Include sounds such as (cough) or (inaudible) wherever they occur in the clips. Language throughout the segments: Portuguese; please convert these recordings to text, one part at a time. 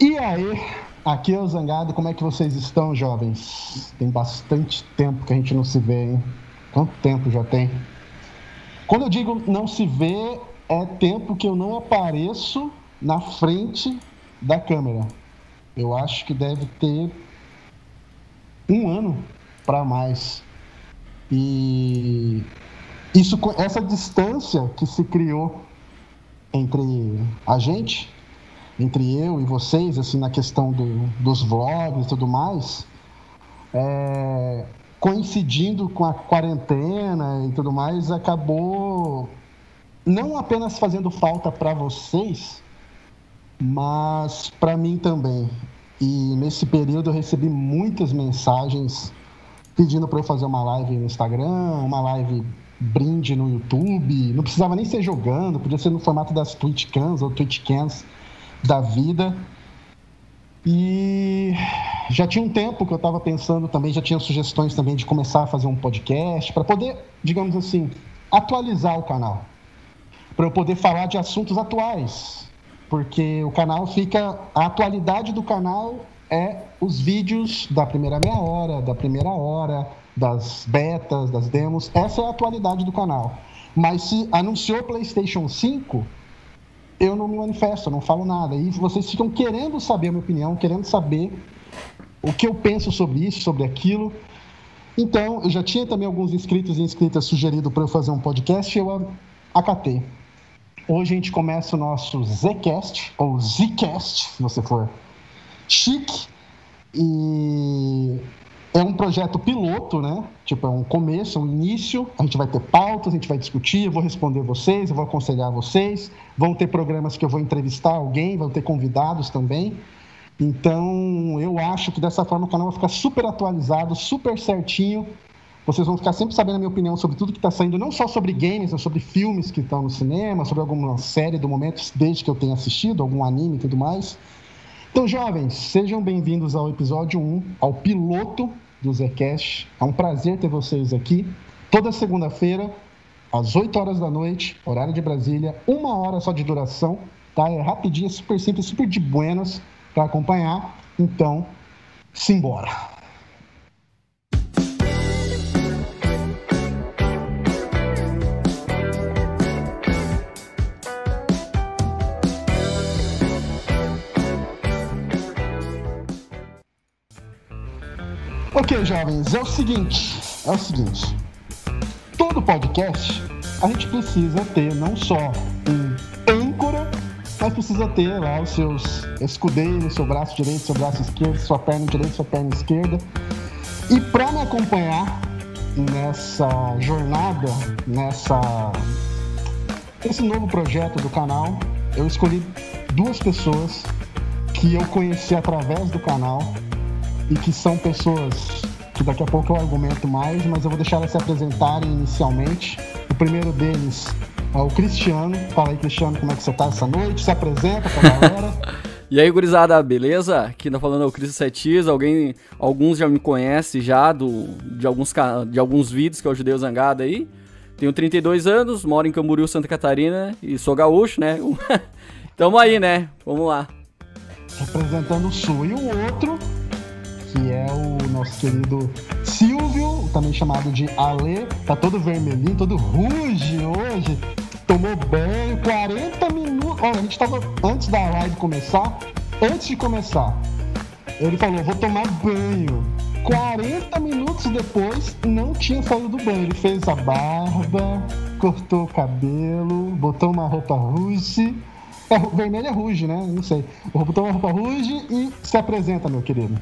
E aí, aqui é o Zangado, como é que vocês estão, jovens? Tem bastante tempo que a gente não se vê, hein? Quanto tempo já tem? Quando eu digo não se vê, é tempo que eu não apareço na frente da câmera. Eu acho que deve ter um ano para mais. E isso, essa distância que se criou entre a gente, entre eu e vocês, assim, na questão do, dos vlogs e tudo mais, é, coincidindo com a quarentena e tudo mais, acabou não apenas fazendo falta para vocês, mas para mim também. E nesse período eu recebi muitas mensagens pedindo para eu fazer uma live no Instagram, uma live brinde no YouTube. Não precisava nem ser jogando, podia ser no formato das Twitchcams ou Twitchcams da vida. E já tinha um tempo que eu estava pensando também, já tinha sugestões também de começar a fazer um podcast para poder, digamos assim, atualizar o canal. Para eu poder falar de assuntos atuais. Porque o canal fica. A atualidade do canal é os vídeos da primeira meia hora, da primeira hora, das betas, das demos. Essa é a atualidade do canal. Mas se anunciou PlayStation 5, eu não me manifesto, não falo nada. E vocês ficam querendo saber a minha opinião, querendo saber o que eu penso sobre isso, sobre aquilo. Então, eu já tinha também alguns inscritos e inscritas sugerido para eu fazer um podcast e eu acatei. Hoje a gente começa o nosso Zcast, ou Zcast, se você for chique. E é um projeto piloto, né? Tipo, é um começo, um início. A gente vai ter pautas, a gente vai discutir, eu vou responder vocês, eu vou aconselhar vocês. Vão ter programas que eu vou entrevistar alguém, vão ter convidados também. Então, eu acho que dessa forma o canal vai ficar super atualizado, super certinho. Vocês vão ficar sempre sabendo a minha opinião sobre tudo que está saindo, não só sobre games, mas sobre filmes que estão no cinema, sobre alguma série do momento, desde que eu tenha assistido, algum anime e tudo mais. Então, jovens, sejam bem-vindos ao episódio 1, ao piloto do Zcast. É um prazer ter vocês aqui. Toda segunda-feira, às 8 horas da noite, horário de Brasília, uma hora só de duração, tá? É rapidinho, super simples, super de buenas para acompanhar. Então, simbora! Ok, jovens, é o seguinte, é o seguinte. Todo podcast a gente precisa ter não só um âncora, mas precisa ter lá os seus escudeiros, seu braço direito, seu braço esquerdo, sua perna direita, sua perna esquerda. E para me acompanhar nessa jornada, nessa esse novo projeto do canal, eu escolhi duas pessoas que eu conheci através do canal e que são pessoas que daqui a pouco eu argumento mais, mas eu vou deixar elas se apresentarem inicialmente. O primeiro deles é o Cristiano. Fala aí, Cristiano, como é que você tá essa noite? Se apresenta pra galera. (laughs) E aí, gurizada, beleza? Aqui tá falando é o Cris Setis, alguém, alguns já me conhecem já do, de, alguns, de alguns vídeos que eu ajudei o Zangado aí. Tenho 32 anos, moro em Camboriú, Santa Catarina e sou gaúcho, né? (laughs) Tamo aí, né? Vamos lá. Representando o Sul. E o outro que é o nosso querido Silvio, também chamado de Ale, tá todo vermelhinho, todo ruge hoje, tomou banho, 40 minutos. Olha, a gente tava antes da live começar, antes de começar, ele falou: vou tomar banho. 40 minutos depois, não tinha saído do banho. Ele fez a barba, cortou o cabelo, botou uma roupa ruge. É, vermelho é ruge, né? Não sei. Botou uma roupa ruge e se apresenta, meu querido.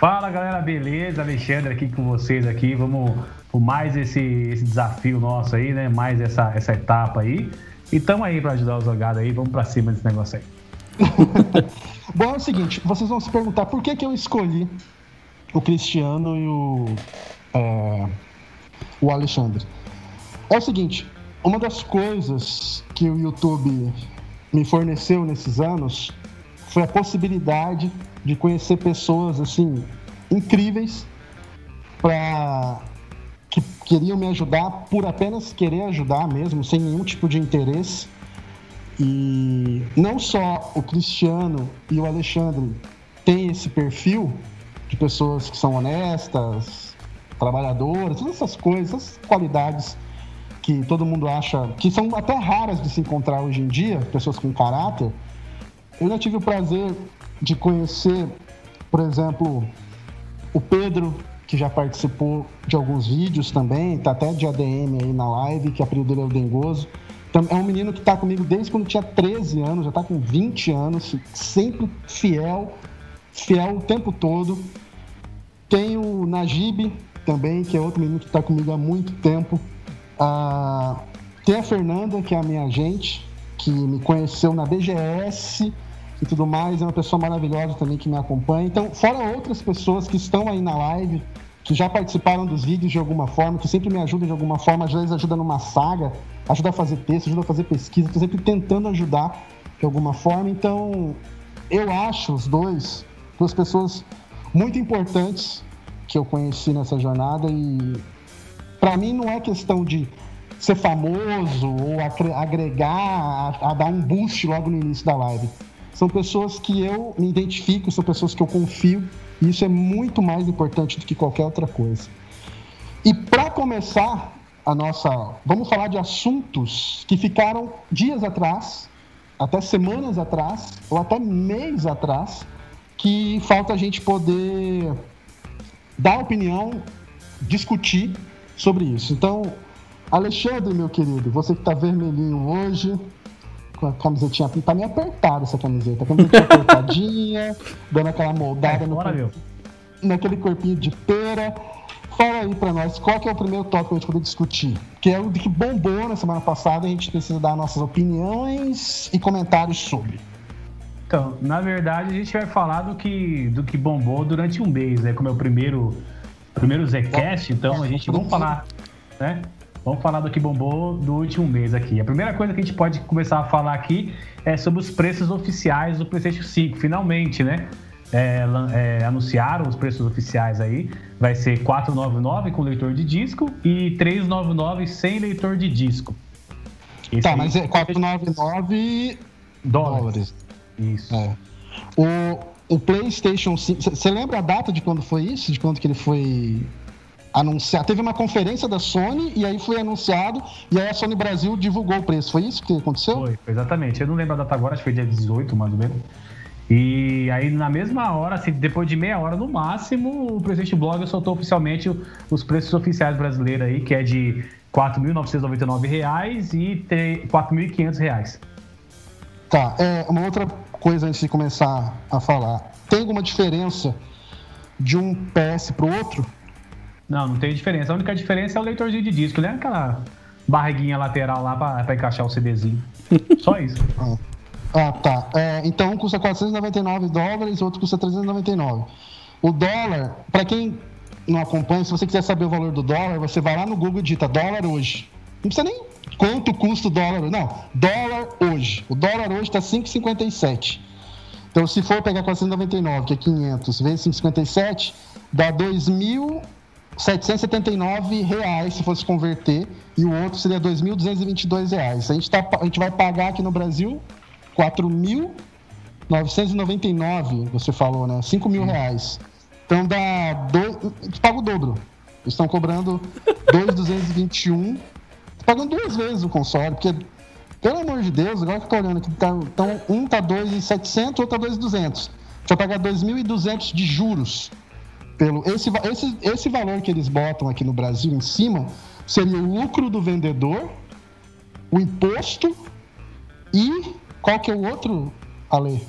Fala galera, beleza? Alexandre aqui com vocês aqui. Vamos por mais esse, esse desafio nosso aí, né? Mais essa, essa etapa aí. E estamos aí para ajudar os jogados aí. Vamos para cima desse negócio aí. (laughs) Bom, é o seguinte, vocês vão se perguntar por que, que eu escolhi o Cristiano e o, é, o Alexandre. É o seguinte, uma das coisas que o YouTube me forneceu nesses anos foi a possibilidade de conhecer pessoas assim incríveis para que queriam me ajudar por apenas querer ajudar mesmo, sem nenhum tipo de interesse. E não só o Cristiano e o Alexandre têm esse perfil de pessoas que são honestas, trabalhadoras, todas essas coisas, essas qualidades que todo mundo acha que são até raras de se encontrar hoje em dia, pessoas com caráter. Eu já tive o prazer de conhecer, por exemplo, o Pedro, que já participou de alguns vídeos também, tá até de ADM aí na live, que a apelido dele é o Dengoso. É um menino que está comigo desde quando tinha 13 anos, já está com 20 anos, sempre fiel, fiel o tempo todo. Tem o Najib também, que é outro menino que está comigo há muito tempo. Ah, tem a Fernanda, que é a minha agente, que me conheceu na BGS e tudo mais, é uma pessoa maravilhosa também que me acompanha. Então, fora outras pessoas que estão aí na live, que já participaram dos vídeos de alguma forma, que sempre me ajudam de alguma forma, às vezes ajuda numa saga, ajuda a fazer texto, ajuda a fazer pesquisa, estou sempre tentando ajudar de alguma forma. Então, eu acho os dois, duas pessoas muito importantes que eu conheci nessa jornada e para mim não é questão de ser famoso ou agregar, a, a dar um boost logo no início da live. São pessoas que eu me identifico, são pessoas que eu confio e isso é muito mais importante do que qualquer outra coisa. E para começar a nossa. Vamos falar de assuntos que ficaram dias atrás, até semanas atrás, ou até meses atrás, que falta a gente poder dar opinião, discutir sobre isso. Então, Alexandre, meu querido, você que está vermelhinho hoje, com a camisetinha. Tá meio apertada essa camiseta. A camisetinha apertadinha, (laughs) dando aquela moldada é, no, corpo, naquele corpinho de pera. Fala aí pra nós, qual que é o primeiro tópico que a gente poder discutir? Que é o que bombou na semana passada, a gente precisa dar nossas opiniões e comentários sobre. Então, na verdade, a gente vai falar do que, do que bombou durante um mês, né? Como é o primeiro, primeiro Zcast, então a gente vamos falar, né? Vamos falar do que bombou do último mês aqui. A primeira coisa que a gente pode começar a falar aqui é sobre os preços oficiais do PlayStation 5. Finalmente, né? É, é, anunciaram os preços oficiais aí. Vai ser 499 com leitor de disco e 399 sem leitor de disco. Esse tá, mas é 499 dólares. dólares. Isso. É. O, o PlayStation 5. Você lembra a data de quando foi isso? De quando que ele foi anunciar. Teve uma conferência da Sony e aí foi anunciado e aí a Sony Brasil divulgou o preço. Foi isso que aconteceu? Foi, exatamente. Eu não lembro a data agora, acho que foi dia 18, mais ou menos. E aí, na mesma hora, assim, depois de meia hora no máximo, o PlayStation Blog soltou oficialmente os preços oficiais brasileiros aí, que é de R$ 4.999 e R$ 4.500. Tá, é, uma outra coisa antes de começar a falar. Tem alguma diferença de um PS para o outro? Não, não tem diferença. A única diferença é o leitorzinho de disco, né? Aquela barriguinha lateral lá para encaixar o CDzinho. (laughs) Só isso. ah. ah, tá. É, então um custa 499 dólares, outro custa 399. O dólar, para quem não acompanha, se você quiser saber o valor do dólar, você vai lá no Google e digita dólar hoje. Não precisa nem quanto custa o dólar. Não, dólar hoje. O dólar hoje está 5,57. Então, se for pegar 499, que é 500, vezes 5,57, dá 2.000 779 reais se fosse converter e o outro seria 2.222 reais. A gente, tá, a gente vai pagar aqui no Brasil 4.999, você falou, né? 5 mil reais. Então dá. Gente paga o dobro. Eles estão cobrando 2.221. pagando duas vezes o console, porque, pelo amor de Deus, agora que eu tô olhando aqui, tá, então um tá 2.700, outro tá 2.200. Vai pagar 2.200 de juros pelo esse, esse, esse valor que eles botam aqui no Brasil em cima seria o lucro do vendedor, o imposto e qual que é o outro, Ale?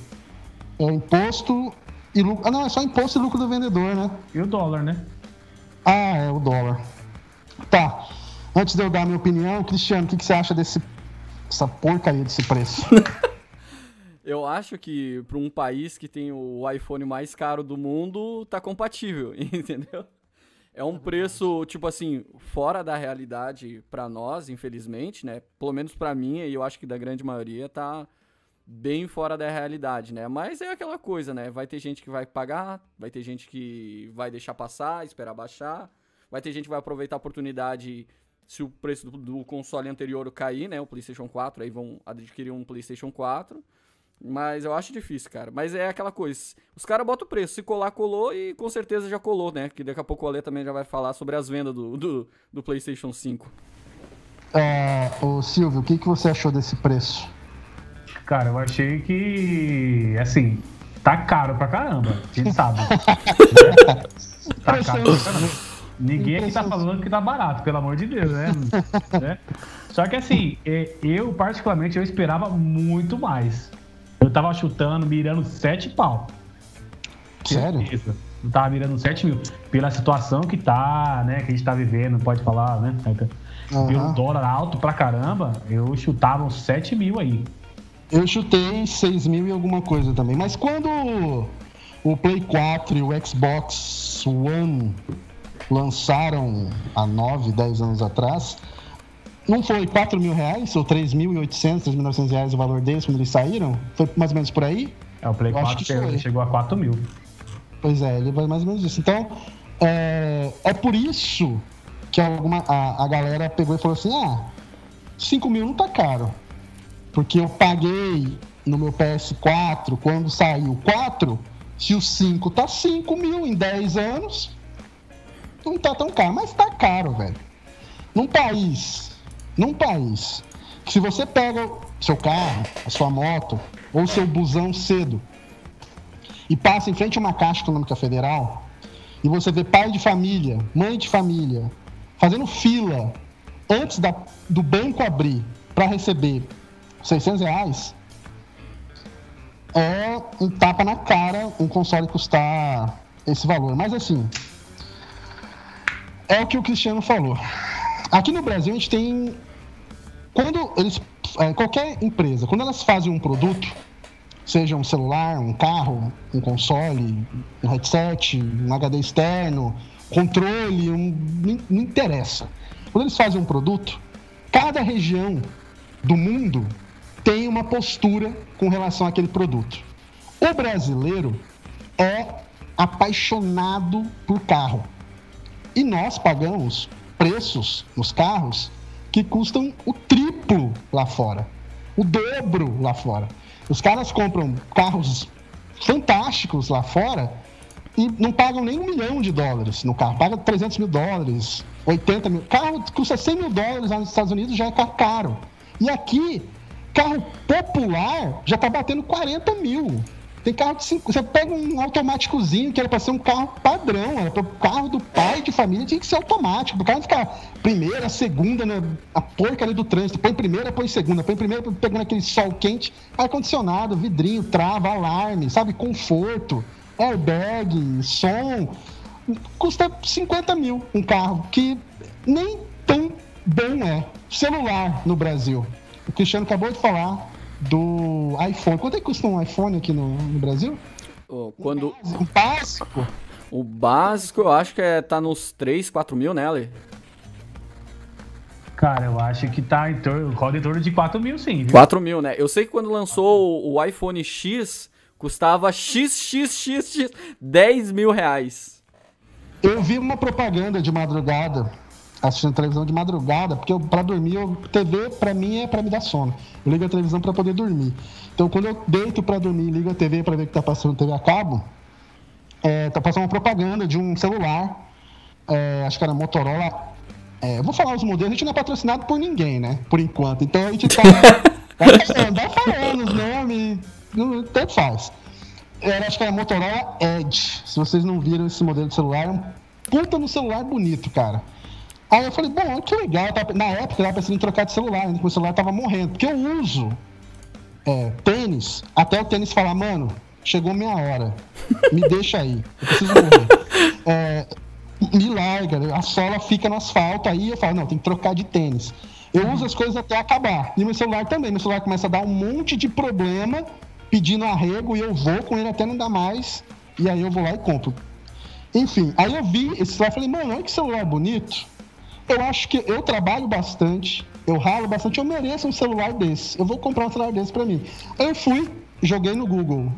É o imposto e lucro. Ah, não, é só imposto e lucro do vendedor, né? E o dólar, né? Ah, é o dólar. Tá. Antes de eu dar a minha opinião, Cristiano, o que, que você acha desse essa porcaria desse preço? (laughs) Eu acho que para um país que tem o iPhone mais caro do mundo, tá compatível, (laughs) entendeu? É um preço, tipo assim, fora da realidade para nós, infelizmente, né? Pelo menos para mim, e eu acho que da grande maioria, tá bem fora da realidade, né? Mas é aquela coisa, né? Vai ter gente que vai pagar, vai ter gente que vai deixar passar, esperar baixar, vai ter gente que vai aproveitar a oportunidade se o preço do, do console anterior cair, né? O PlayStation 4, aí vão adquirir um PlayStation 4. Mas eu acho difícil, cara. Mas é aquela coisa. Os caras botam o preço. Se colar, colou e com certeza já colou, né? Que daqui a pouco o Ale também já vai falar sobre as vendas do, do, do PlayStation 5. É, ô Silvio, o que, que você achou desse preço? Cara, eu achei que, assim, tá caro pra caramba. A gente sabe. né? (laughs) Tá caro pra caramba. Ninguém aqui tá falando que tá barato, pelo amor de Deus, né? (laughs) né? Só que assim, é, eu particularmente eu esperava muito mais. Eu tava chutando, mirando 7 pau. Sério? Isso. Eu tava mirando 7 mil. Pela situação que tá, né? Que a gente tá vivendo, pode falar, né? Pelo Aham. dólar alto pra caramba, eu chutava uns 7 mil aí. Eu chutei 6 mil e alguma coisa também. Mas quando o Play 4 e o Xbox One lançaram há 9, 10 anos atrás, não foi 4 mil reais ou 3.800, 3.900 reais o valor deles quando eles saíram? Foi mais ou menos por aí? É, o Play Eu acho 4 que chegou, chegou a 4 mil. Pois é, ele vai mais ou menos isso. Então, é, é por isso que alguma, a, a galera pegou e falou assim: ah, 5 mil não tá caro. Porque eu paguei no meu PS4 quando saiu o 4, se o 5 tá 5 mil em 10 anos, não tá tão caro. Mas tá caro, velho. Num país, num país, que se você pega seu carro, a sua moto, ou seu busão cedo, e passa em frente a uma Caixa Econômica Federal e você vê pai de família, mãe de família, fazendo fila antes da- do banco abrir para receber 600 reais, é um tapa na cara um console custar esse valor. Mas assim, é o que o Cristiano falou. Aqui no Brasil a gente tem. Quando eles. é, Qualquer empresa, quando elas fazem um produto, seja um celular, um carro, um console, um headset, um HD externo, controle, um, não, não interessa. Quando eles fazem um produto, cada região do mundo tem uma postura com relação àquele produto. O brasileiro é apaixonado por carro. E nós pagamos preços nos carros que custam o triplo lá fora, o dobro lá fora. Os caras compram carros fantásticos lá fora e não pagam nem um milhão de dólares no carro, paga 300 mil dólares, 80 mil. Carro que custa 100 mil dólares lá nos Estados Unidos já é caro. E aqui, carro popular já tá batendo 40 mil. Tem carro de 5. Você pega um automáticozinho que era para ser um carro padrão, era para o carro do pai de família, tinha que ser automático. O carro não ficar primeira, segunda, né, a porcaria do trânsito. Põe primeira, põe segunda. Põe primeira, pegando aquele sol quente, ar-condicionado, vidrinho, trava, alarme, sabe? Conforto, airbag, som. Custa 50 mil um carro, que nem tão bom é. Celular no Brasil. O Cristiano acabou de falar do iPhone. Quanto é que custa um iPhone aqui no, no Brasil? Ó, Quando Um básico. o básico eu acho que é, tá nos 3, 4 mil, né, Ale? Cara, eu acho que tá em torno, roda em torno de 4 mil sim, viu? 4 mil, né? Eu sei que quando lançou o, o iPhone X, custava XXXX 10 mil reais. Eu vi uma propaganda de madrugada, assistindo televisão de madrugada, porque pra dormir, eu, TV pra mim é pra me dar sono. Eu ligo a televisão pra poder dormir. Então quando eu deito pra dormir e ligo a TV pra ver o que tá passando TV a cabo, é, tá passando uma propaganda de um celular, é, acho que era Motorola. É, eu vou falar os modelos, a gente não é patrocinado por ninguém, né? Por enquanto. Então a gente tá. vai (laughs) falando, vai falando os nomes, tanto faz. Era, acho que era Motorola Edge. Se vocês não viram esse modelo de celular, é um puta no celular bonito, cara. Aí eu falei, bom, que legal. na época eu tava pensando em trocar de celular, né? Porque o celular tava morrendo. Porque eu uso é, tênis, até o tênis falar, mano, chegou minha hora. Me deixa aí. Eu preciso morrer. (laughs) É, me larga, a sola fica no asfalto, aí eu falo, não, tem que trocar de tênis. Eu uso as coisas até acabar. E meu celular também. Meu celular começa a dar um monte de problema pedindo arrego e eu vou com ele até não dar mais. E aí eu vou lá e compro. Enfim, aí eu vi esse celular e falei, mano, olha que celular bonito. Eu acho que eu trabalho bastante, eu ralo bastante, eu mereço um celular desse. Eu vou comprar um celular desse pra mim. Aí eu fui, joguei no Google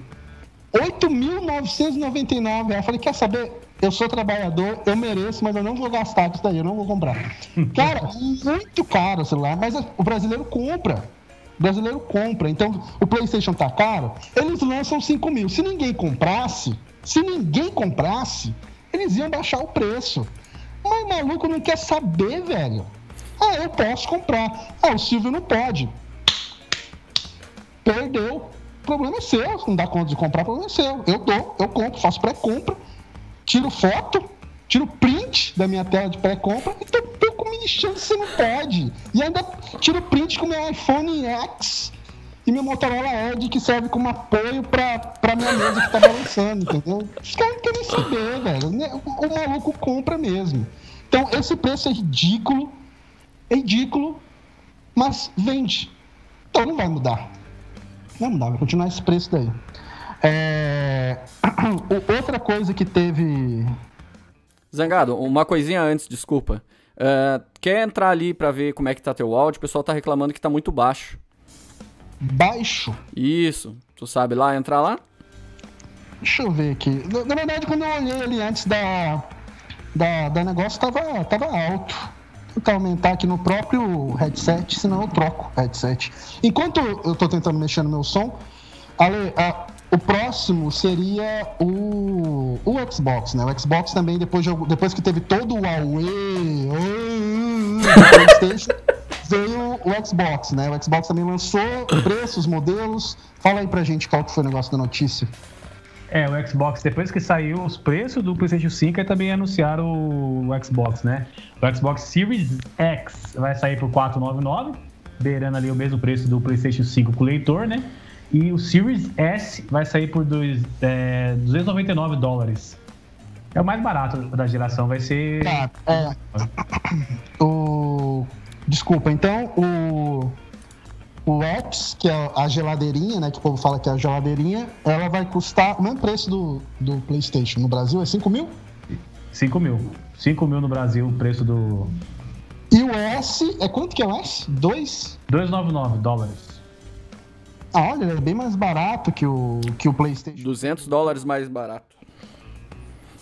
8.999. Eu falei, quer saber? Eu sou trabalhador, eu mereço, mas eu não vou gastar isso daí, eu não vou comprar. (laughs) Cara, muito caro o celular, mas o brasileiro compra. O brasileiro compra. Então, o PlayStation tá caro, eles lançam 5 mil. Se ninguém comprasse, se ninguém comprasse, eles iam baixar o preço. Mas maluco não quer saber, velho. Ah, eu posso comprar. Ah, o Silvio não pode. Perdeu. Problema é seu. Se não dá conta de comprar, problema é seu. Eu dou, eu compro, faço pré-compra, tiro foto, tiro print da minha tela de pré-compra e tô, tô me lixando se não pode. E ainda tiro print com meu iPhone X e meu Motorola Edge que serve como apoio pra, pra minha mesa que tá balançando, entendeu? Os caras não querem saber, velho. O, o maluco compra mesmo. Então, esse preço é ridículo, é ridículo, mas vende. Então não vai mudar. Não vai mudar, vai continuar esse preço daí. É... (clears throat) Outra coisa que teve. Zangado, uma coisinha antes, desculpa. Uh, quer entrar ali para ver como é que tá teu áudio? O pessoal tá reclamando que tá muito baixo baixo. Isso. Tu sabe lá entrar lá? Deixa eu ver aqui. Na, verdade, quando eu olhei ali antes da, da, da negócio, tava, tava alto. Vou tentar aumentar aqui no próprio headset, senão eu troco o headset. Enquanto eu tô tentando mexer no meu som, Ale, a, o próximo seria o, o Xbox, né? O Xbox também, depois, de, depois que teve todo o Huawei, o PlayStation veio o Xbox, né? O Xbox também lançou preços, modelos. Fala aí pra gente qual que foi o negócio da notícia. É, o Xbox, depois que saiu os preços do PlayStation 5, aí também anunciaram o Xbox, né? O Xbox Series X vai sair por 499, beirando ali o mesmo preço do PlayStation 5 com o leitor, né? E o Series S vai sair por dois, é, 299 dólares. É o mais barato da geração, vai ser. Tá, é. O Desculpa, então o, o X, que é a geladeirinha, né? Que o povo fala que é a geladeirinha, ela vai custar o mesmo preço do, do PlayStation. No Brasil é 5 mil? 5 mil. 5 mil no Brasil, o preço do. E o S, é quanto que é o S? 2? 299 dólares. Ah, olha, é bem mais barato que o, que o PlayStation. 200 dólares mais barato.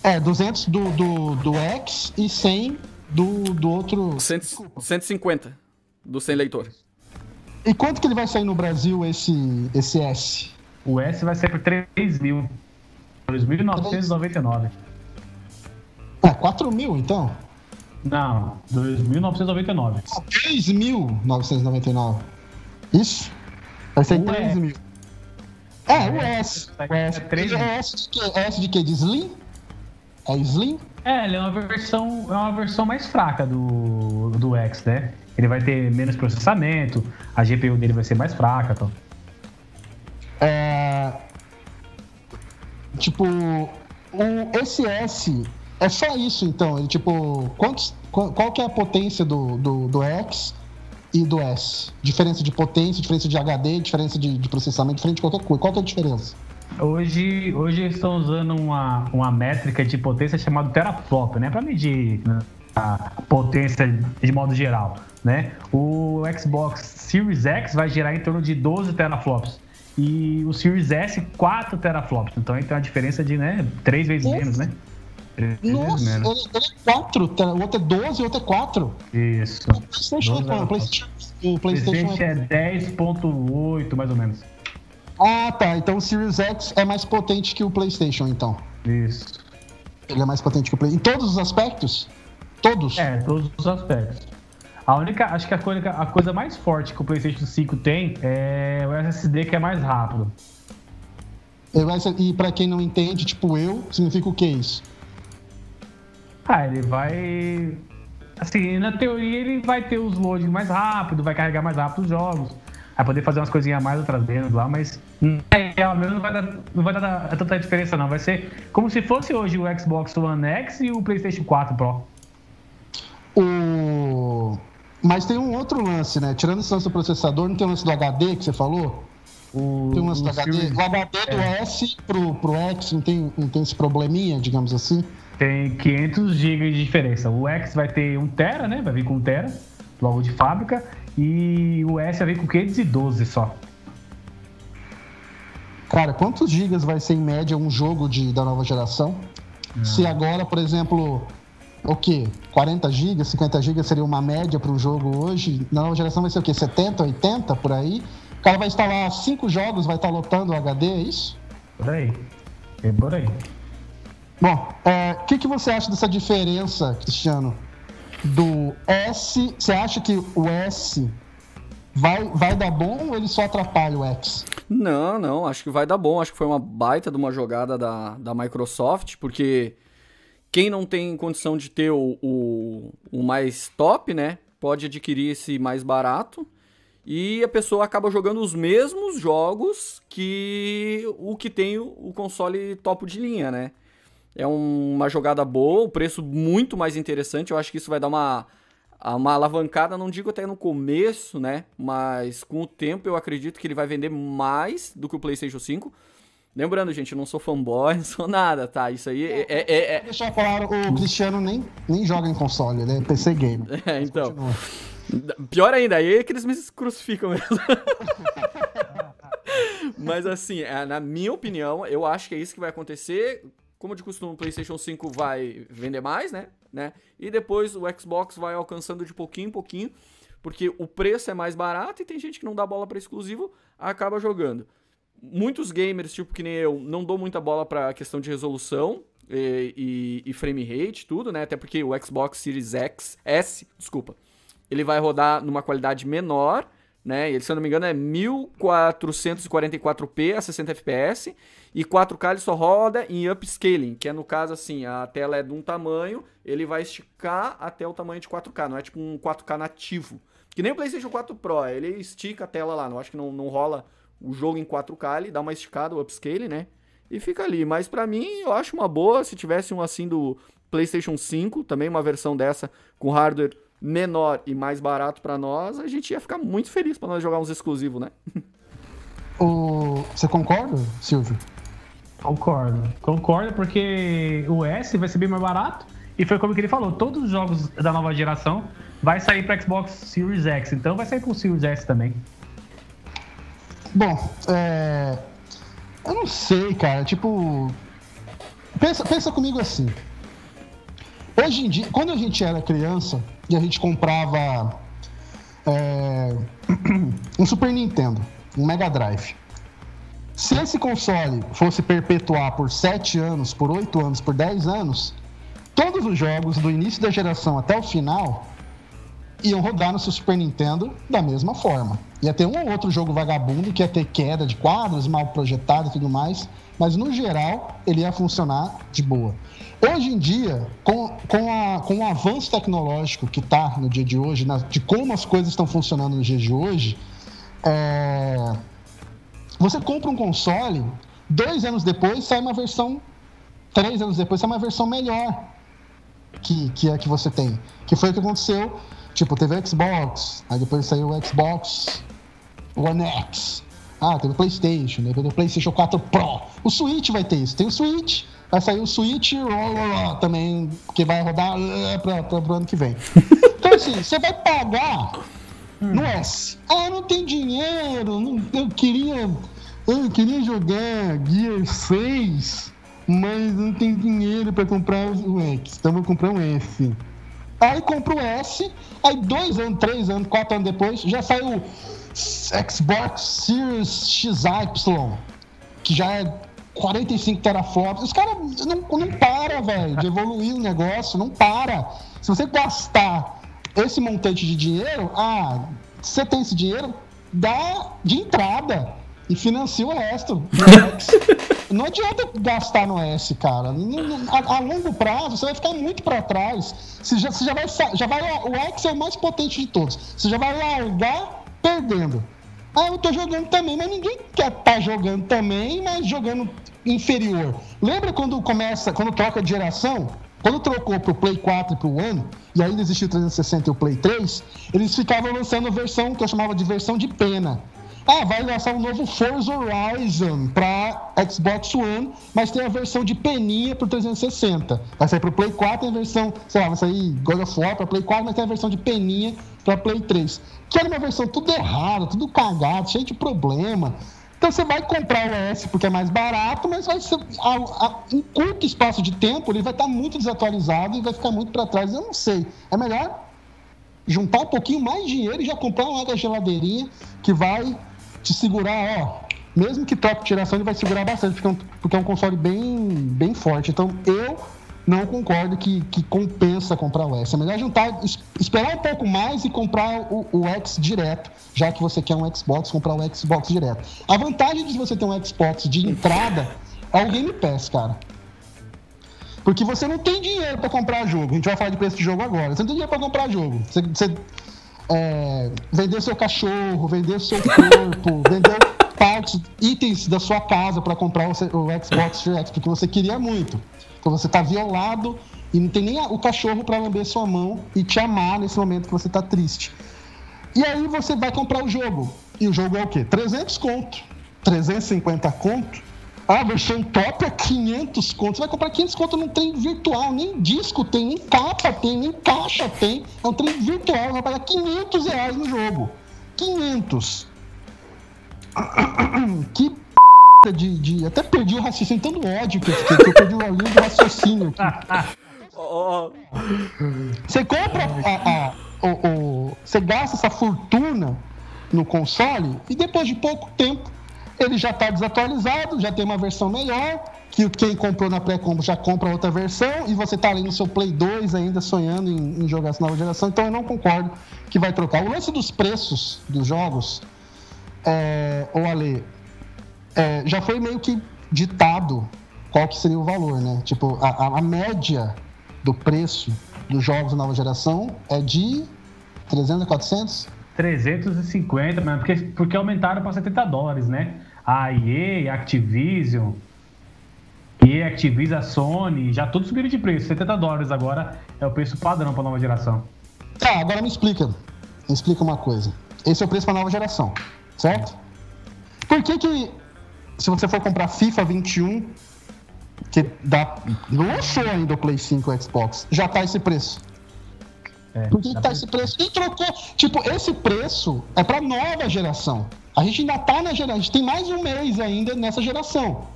É, 200 do, do, do X e 100 do, do outro. 150 do sem leitor. E quanto que ele vai sair no Brasil esse, esse S? O S vai ser por 3 mil. 2.999. Ah, 4 mil então? Não, 2.999. Ah, 3.999. Isso? Vai ser 3 mil. É, o S. O S. É, 3 é S de quê? S de quê? De Slim? É Slim? É, ele é uma versão, é uma versão mais fraca do, do X, né? Ele vai ter menos processamento, a GPU dele vai ser mais fraca. Então. É... Tipo, o SS é só isso, então. Ele, tipo, quantos, qual, que é a potência do, do, do X e do S? Diferença de potência, diferença de HD, diferença de, de processamento, diferente de qualquer coisa. Qual que é a diferença? Hoje, hoje eles estão usando uma, uma métrica de potência chamada teraflop, né? Para medir né, a potência de modo geral, né? O Xbox Series X vai gerar em torno de 12 teraflops e o Series S 4 teraflops. Então aí tem uma diferença de, né, três vezes Nossa. menos, né? Nossa, ele, ele é 4, o outro é 12 e o outro é 4. Isso. O PlayStation, é, o PlayStation, o PlayStation, PlayStation é 10.8 mais ou menos. Ah, tá. Então o Series X é mais potente que o PlayStation, então. Isso. Ele é mais potente que o PlayStation. Em todos os aspectos? Todos? É, todos os aspectos. A única, acho que a coisa, a coisa mais forte que o PlayStation 5 tem é o SSD que é mais rápido. E para quem não entende, tipo eu, significa o que isso? Ah, ele vai. Assim, na teoria ele vai ter os loadings mais rápido, vai carregar mais rápido os jogos. Vai poder fazer umas coisinhas a mais outras menos lá, mas real mesmo não vai dar, não vai dar tanta diferença não. Vai ser como se fosse hoje o Xbox One X e o PlayStation 4 Pro. O... Mas tem um outro lance, né? Tirando esse lance do processador, não tem o lance do HD que você falou? O, tem um lance do HD. O HD do é. S pro, pro X não tem, não tem esse probleminha, digamos assim? Tem 500 GB de diferença. O X vai ter 1 tera, né? Vai vir com 1 tera, logo de fábrica. E o S vem com 512 só. Cara, quantos gigas vai ser em média um jogo de, da nova geração? Se agora, por exemplo, o quê? 40 GB, 50 GB seria uma média para o jogo hoje. Na nova geração vai ser o quê? 70, 80 por aí? O cara vai instalar cinco jogos, vai estar tá lotando o HD, é isso? Por aí. É por aí. Bom, o é, que, que você acha dessa diferença, Cristiano? Do S. Você acha que o S vai, vai dar bom ou ele só atrapalha o X? Não, não, acho que vai dar bom. Acho que foi uma baita de uma jogada da, da Microsoft, porque quem não tem condição de ter o, o, o mais top, né, pode adquirir esse mais barato e a pessoa acaba jogando os mesmos jogos que o que tem o console topo de linha, né? É uma jogada boa, o preço muito mais interessante. Eu acho que isso vai dar uma uma alavancada, não digo até no começo, né? Mas com o tempo eu acredito que ele vai vender mais do que o PlayStation 5. Lembrando, gente, eu não sou fanboy, (laughs) não sou nada, tá? Isso aí é. é, é, é... Deixa eu falar, o Cristiano nem, nem joga em console, ele é PC game. (laughs) É, então. Pior ainda, aí é que eles me crucificam mesmo. (laughs) Mas assim, é, na minha opinião, eu acho que é isso que vai acontecer. Como de costume, o PlayStation 5 vai vender mais, né? né? E depois o Xbox vai alcançando de pouquinho em pouquinho, porque o preço é mais barato e tem gente que não dá bola para exclusivo, acaba jogando. Muitos gamers, tipo que nem eu, não dou muita bola para questão de resolução e, e, e, frame rate, tudo, né? Até porque o Xbox Series X, S, desculpa, ele vai rodar numa qualidade menor, né? Ele, se eu não me engano, é 1444p a 60 fps e 4K ele só roda em upscaling, que é no caso assim, a tela é de um tamanho, ele vai esticar até o tamanho de 4K, não é tipo um 4K nativo. Que nem o PlayStation 4 Pro, ele estica a tela lá, não acho que não, não rola o jogo em 4K, ele dá uma esticada, o upscaling, né? E fica ali. Mas para mim, eu acho uma boa se tivesse um assim do PlayStation 5, também uma versão dessa com hardware menor e mais barato para nós, a gente ia ficar muito feliz para nós jogar uns exclusivos, né? O... Você concorda, Silvio? Concordo. Concordo porque o S vai ser bem mais barato. E foi como que ele falou, todos os jogos da nova geração vai sair para Xbox Series X, então vai sair para o Series S também. Bom, é... eu não sei, cara. Tipo, pensa, pensa comigo assim. Hoje em dia, quando a gente era criança e a gente comprava é... (clears throat) um Super Nintendo, um Mega Drive, se esse console fosse perpetuar por 7 anos, por 8 anos, por 10 anos, todos os jogos do início da geração até o final iam rodar no seu Super Nintendo da mesma forma. Ia ter um ou outro jogo vagabundo que ia ter queda de quadros, mal projetado e tudo mais, mas no geral ele ia funcionar de boa. Hoje em dia, com, com, a, com o avanço tecnológico que está no dia de hoje, na, de como as coisas estão funcionando no dia de hoje, é, você compra um console, dois anos depois sai uma versão, três anos depois sai uma versão melhor que, que é que você tem. Que foi o que aconteceu. Tipo, teve o Xbox, aí depois saiu o Xbox One X. Ah, teve o PlayStation, depois o PlayStation 4 Pro. O Switch vai ter isso. Tem o Switch, vai sair o Switch também, que vai rodar para o ano que vem. (laughs) Então, assim, você vai pagar no S. Ah, não tem dinheiro, não, eu queria eu queria jogar Gear 6, mas não tem dinheiro para comprar o X, então vou comprar um S. Aí compro o S, aí dois anos, três anos, quatro anos depois, já saiu Xbox Series XY, que já é 45 teraflops. Os caras não, não para, velho, de evoluir o negócio, não para. Se você gastar esse montante de dinheiro, ah, você tem esse dinheiro, dá de entrada e financia o resto. não (laughs) adianta gastar no S, cara. A, a, longo prazo, você vai ficar muito para trás. Você já, você já, vai, já vai. O X é o mais potente de todos. Você já vai largar perdendo. Ah, eu tô jogando também, mas ninguém quer estar tá jogando também, mas jogando inferior. Lembra quando começa, quando troca de geração? Quando trocou pro Play 4 e pro One, e ainda existiu o 360 e o Play 3, eles ficavam lançando versão que eu chamava de versão de pena. Ah, vai lançar um novo Forza Horizon para Xbox One, mas tem a versão de peninha pro 360. Vai sair pro Play 4 tem a versão, sei lá, vai sair God of War pra Play 4, mas tem a versão de peninha para Play 3. Que era uma versão tudo errado, tudo cagado, cheio de problema. Então você vai comprar o S porque é mais barato, mas vai ser, a, a, em curto espaço de tempo ele vai estar muito desatualizado e vai ficar muito para trás. Eu não sei. É melhor juntar um pouquinho mais de dinheiro e já comprar uma geladeirinha que vai te segurar, ó. Mesmo que toque tiração, ele vai segurar bastante, porque é um, porque é um console bem, bem forte. Então eu não concordo que, que compensa comprar o S. É melhor juntar, esperar um pouco mais e comprar o, o X direto, já que você quer um Xbox, comprar o Xbox direto. A vantagem de você ter um Xbox de entrada é o Game Pass, cara. Porque você não tem dinheiro para comprar jogo. A gente vai falar de preço de jogo agora. Você não tem dinheiro para comprar jogo. Você, você é, vender seu cachorro, vender seu corpo, (laughs) vender partes, itens da sua casa para comprar o, o Xbox X, porque você queria muito. Então você está violado e não tem nem o cachorro para lamber sua mão e te amar nesse momento que você está triste. E aí você vai comprar o jogo. E o jogo é o quê? 300 conto. 350 conto. A versão top é 500 conto. Você vai comprar 500 conto num trem virtual. Nem disco tem, nem capa tem, nem caixa tem. É um trem virtual. Vai pagar 500 reais no jogo. 500. (coughs) Que de, de, Até perdi o raciocínio, tanto ódio que eu fiquei, que eu perdi o linha do raciocínio. (laughs) Você compra a, a, o, o, Você gasta essa fortuna no console e depois de pouco tempo ele já está desatualizado, já tem uma versão melhor, que quem comprou na pré-combo já compra outra versão, e você está ali no seu Play 2 ainda sonhando em, em, jogar essa nova geração, então eu não concordo que vai trocar. O lance dos preços dos jogos, é, ou Ale, é, já foi meio que ditado qual que seria o valor, né? Tipo, a, a média do preço dos jogos da nova geração é de 300 a 400? 350, mano, porque, porque aumentaram para 70 dólares, né? A EA, Activision, e Activision, a Sony, já todos subiram de preço. 70 dólares agora é o preço padrão para nova geração. Tá, agora me explica. Me explica uma coisa. Esse é o preço para nova geração, certo? Por que que se você for comprar FIFA 21, que dá, não lançou ainda o Play 5 o Xbox, já tá esse preço. É, Por que, que tá esse preço? E trocou. Tipo, esse preço é pra nova geração. A gente ainda tá na geração. A gente tem mais um mês ainda nessa geração.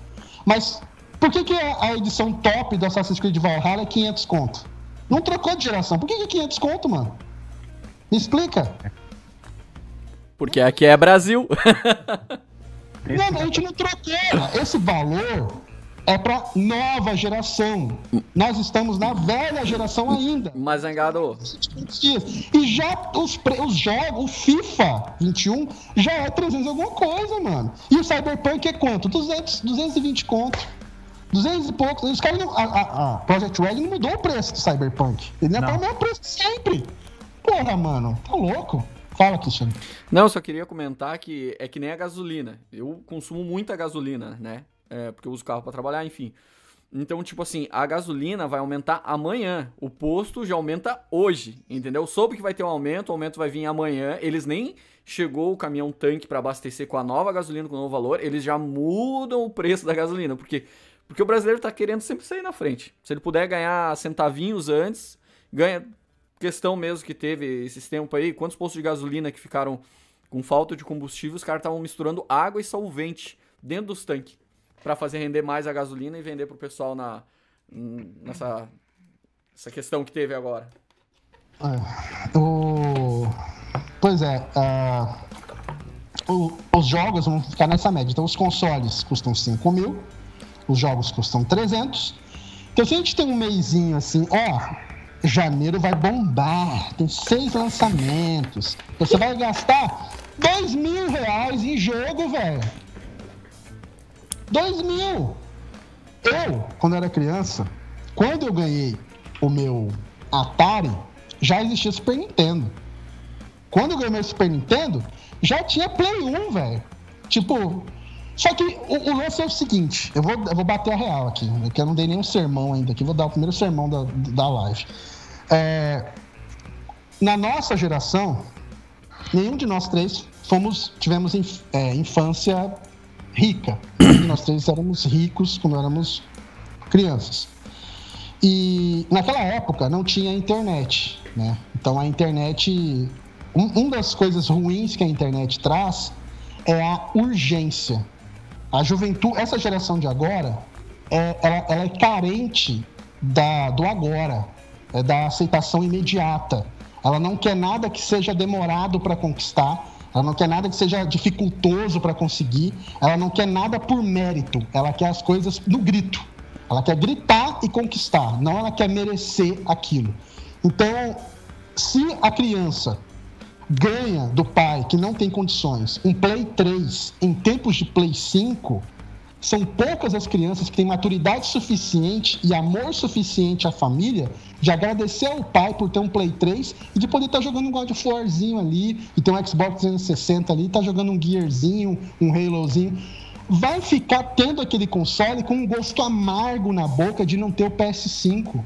Mas por que, que a edição top do Assassin's Creed Valhalla é 500 conto? Não trocou de geração. Por que, que é 500 conto, mano? Me explica. Porque aqui é Brasil. Não, a gente não trocou. Esse valor é para nova geração. Nós estamos na velha geração ainda. Mas, Zangado. E já os, os jogos, o FIFA 21 já é 300 alguma coisa, mano. E o Cyberpunk é quanto? 200, 220 conto. 200 e poucos. Os caras não. A, a, a Project Red não mudou o preço do Cyberpunk. Ele ainda tá o mesmo preço sempre. Porra, mano. Tá louco? Fala, Cristiano. Não, só queria comentar que é que nem a gasolina. Eu consumo muita gasolina, né? É, porque eu uso carro para trabalhar, enfim. Então, tipo assim, a gasolina vai aumentar amanhã. O posto já aumenta hoje, entendeu? Soube que vai ter um aumento, o aumento vai vir amanhã. Eles nem chegou o caminhão tanque para abastecer com a nova gasolina, com o novo valor. Eles já mudam o preço da gasolina, porque porque o brasileiro tá querendo sempre sair na frente. Se ele puder ganhar centavinhos antes, ganha questão mesmo que teve esses tempos aí, quantos postos de gasolina que ficaram com falta de combustível, os caras estavam misturando água e solvente dentro dos tanques para fazer render mais a gasolina e vender pro pessoal na nessa essa questão que teve agora. É, o... Pois é, uh... o... os jogos vão ficar nessa média. Então, os consoles custam 5 mil, os jogos custam 300. Então, se a gente tem um meizinho assim, ó, janeiro vai bombar. Tem seis lançamentos. Você vai gastar dois mil reais em jogo, velho. Dois mil. Eu, quando era criança, quando eu ganhei o meu Atari, já existia Super Nintendo. Quando eu ganhei meu Super Nintendo, já tinha Play 1, velho. Tipo, só que o, o, lance é o seguinte: eu vou, eu vou bater a real aqui, porque eu não dei nenhum sermão ainda aqui, vou dar o primeiro sermão da, da live. É, na nossa geração, nenhum de nós três fomos, tivemos inf, é, infância rica. (coughs) nós três éramos ricos quando éramos crianças. E naquela época não tinha internet, né? Então a internet, um, uma das coisas ruins que a internet traz é a urgência. A juventude, essa geração de agora, é, ela, ela é carente da, do agora, é da aceitação imediata. Ela não quer nada que seja demorado para conquistar, ela não quer nada que seja dificultoso para conseguir, ela não quer nada por mérito, ela quer as coisas no grito. Ela quer gritar e conquistar, não ela quer merecer aquilo. Então, se a criança ganha do pai que não tem condições um Play 3 em tempos de Play 5, são poucas as crianças que têm maturidade suficiente e amor suficiente à família de agradecer ao pai por ter um Play 3 e de poder estar tá jogando um God of Warzinho ali e ter um Xbox 360 ali, estar tá jogando um Gearzinho, um Halozinho. Vai ficar tendo aquele console com um gosto amargo na boca de não ter o PS5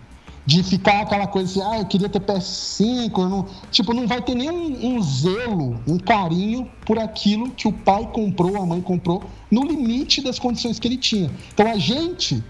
de ficar aquela coisa assim, ah, eu queria ter PS5, não... tipo, não vai ter nenhum um zelo, um carinho por aquilo que o pai comprou, a mãe comprou, no limite das condições que ele tinha. Então a gente,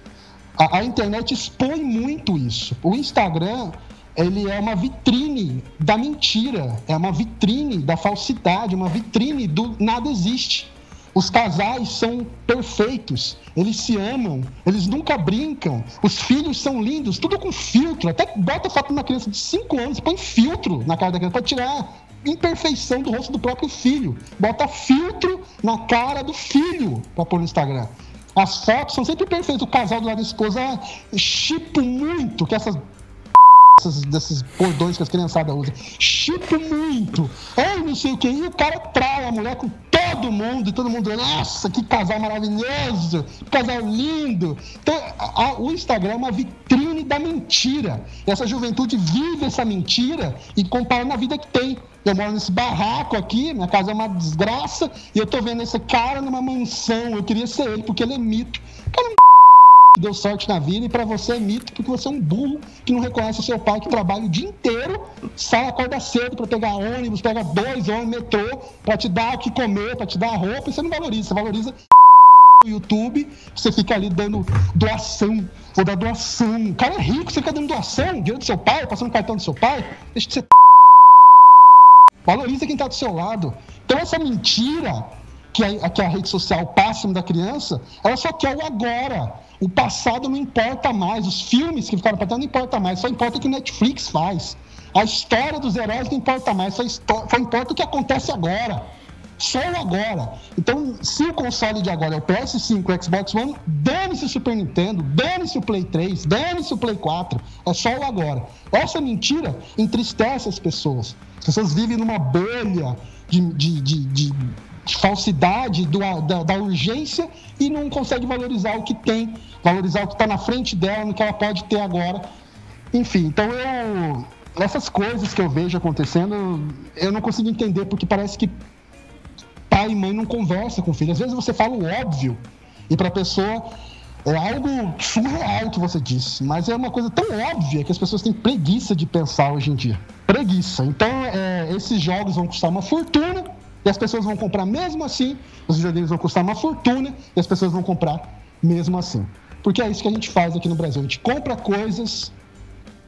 a, a internet expõe muito isso. O Instagram, ele é uma vitrine da mentira, é uma vitrine da falsidade, uma vitrine do nada existe. Os casais são perfeitos, eles se amam, eles nunca brincam, os filhos são lindos, tudo com filtro. Até bota foto de uma criança de 5 anos, põe filtro na cara da criança para tirar imperfeição do rosto do próprio filho. Bota filtro na cara do filho para pôr no Instagram. As fotos são sempre perfeitas. O casal do lado da esposa, chipo muito que essas dessas, desses bordões que as criançadas usam. Chipo muito. Ai, não sei o que. E o cara trai a mulher com todo mundo, todo mundo, nossa, que casal maravilhoso, que casal lindo. Então, a, a, o Instagram é uma vitrine da mentira. Essa juventude vive essa mentira e compara na vida que tem. Eu moro nesse barraco aqui, minha casa é uma desgraça, e eu tô vendo esse cara numa mansão. Eu queria ser ele, porque ele é mito. Cara, deu sorte na vida e para você é mito porque você é um burro que não reconhece o seu pai que trabalha o dia inteiro, sai, acorda cedo para pegar ônibus, pega dois ônibus, metrô, para te dar o que comer, para te dar roupa, e você não valoriza, você valoriza o YouTube, você fica ali dando doação, vou dar doação. O cara é rico, você fica dando doação, dinheiro do seu pai, passando cartão do seu pai, deixa de ser (laughs) Valoriza quem está do seu lado. Então essa mentira que a, que a rede social passa da criança, ela só quer o agora. O passado não importa mais, os filmes que ficaram para trás não importa mais, só importa o que Netflix faz. A história dos heróis não importa mais, só, só importa o que acontece agora. Só o agora. Então, se o console de agora é o PS5, o Xbox One, dane-se o Super Nintendo, dane-se o Play 3, dane-se o Play 4. É só o agora. Essa mentira entristece as pessoas. As pessoas vivem numa bolha de, de, de de falsidade do, da, da, urgência e não consegue valorizar o que tem, valorizar o que está na frente dela, no que ela pode ter agora. Enfim, então eu. Essas coisas que eu vejo acontecendo, eu não consigo entender, porque parece que pai e mãe não conversam com o filho. Às vezes você fala o óbvio, e para a pessoa é algo surreal que você disse, mas é uma coisa tão óbvia que as pessoas têm preguiça de pensar hoje em dia. Preguiça. Então, é, esses jogos vão custar uma fortuna e as pessoas vão comprar mesmo assim, os videogames vão custar uma fortuna e as pessoas vão comprar mesmo assim. Porque é isso que a gente faz aqui no Brasil. A gente compra coisas,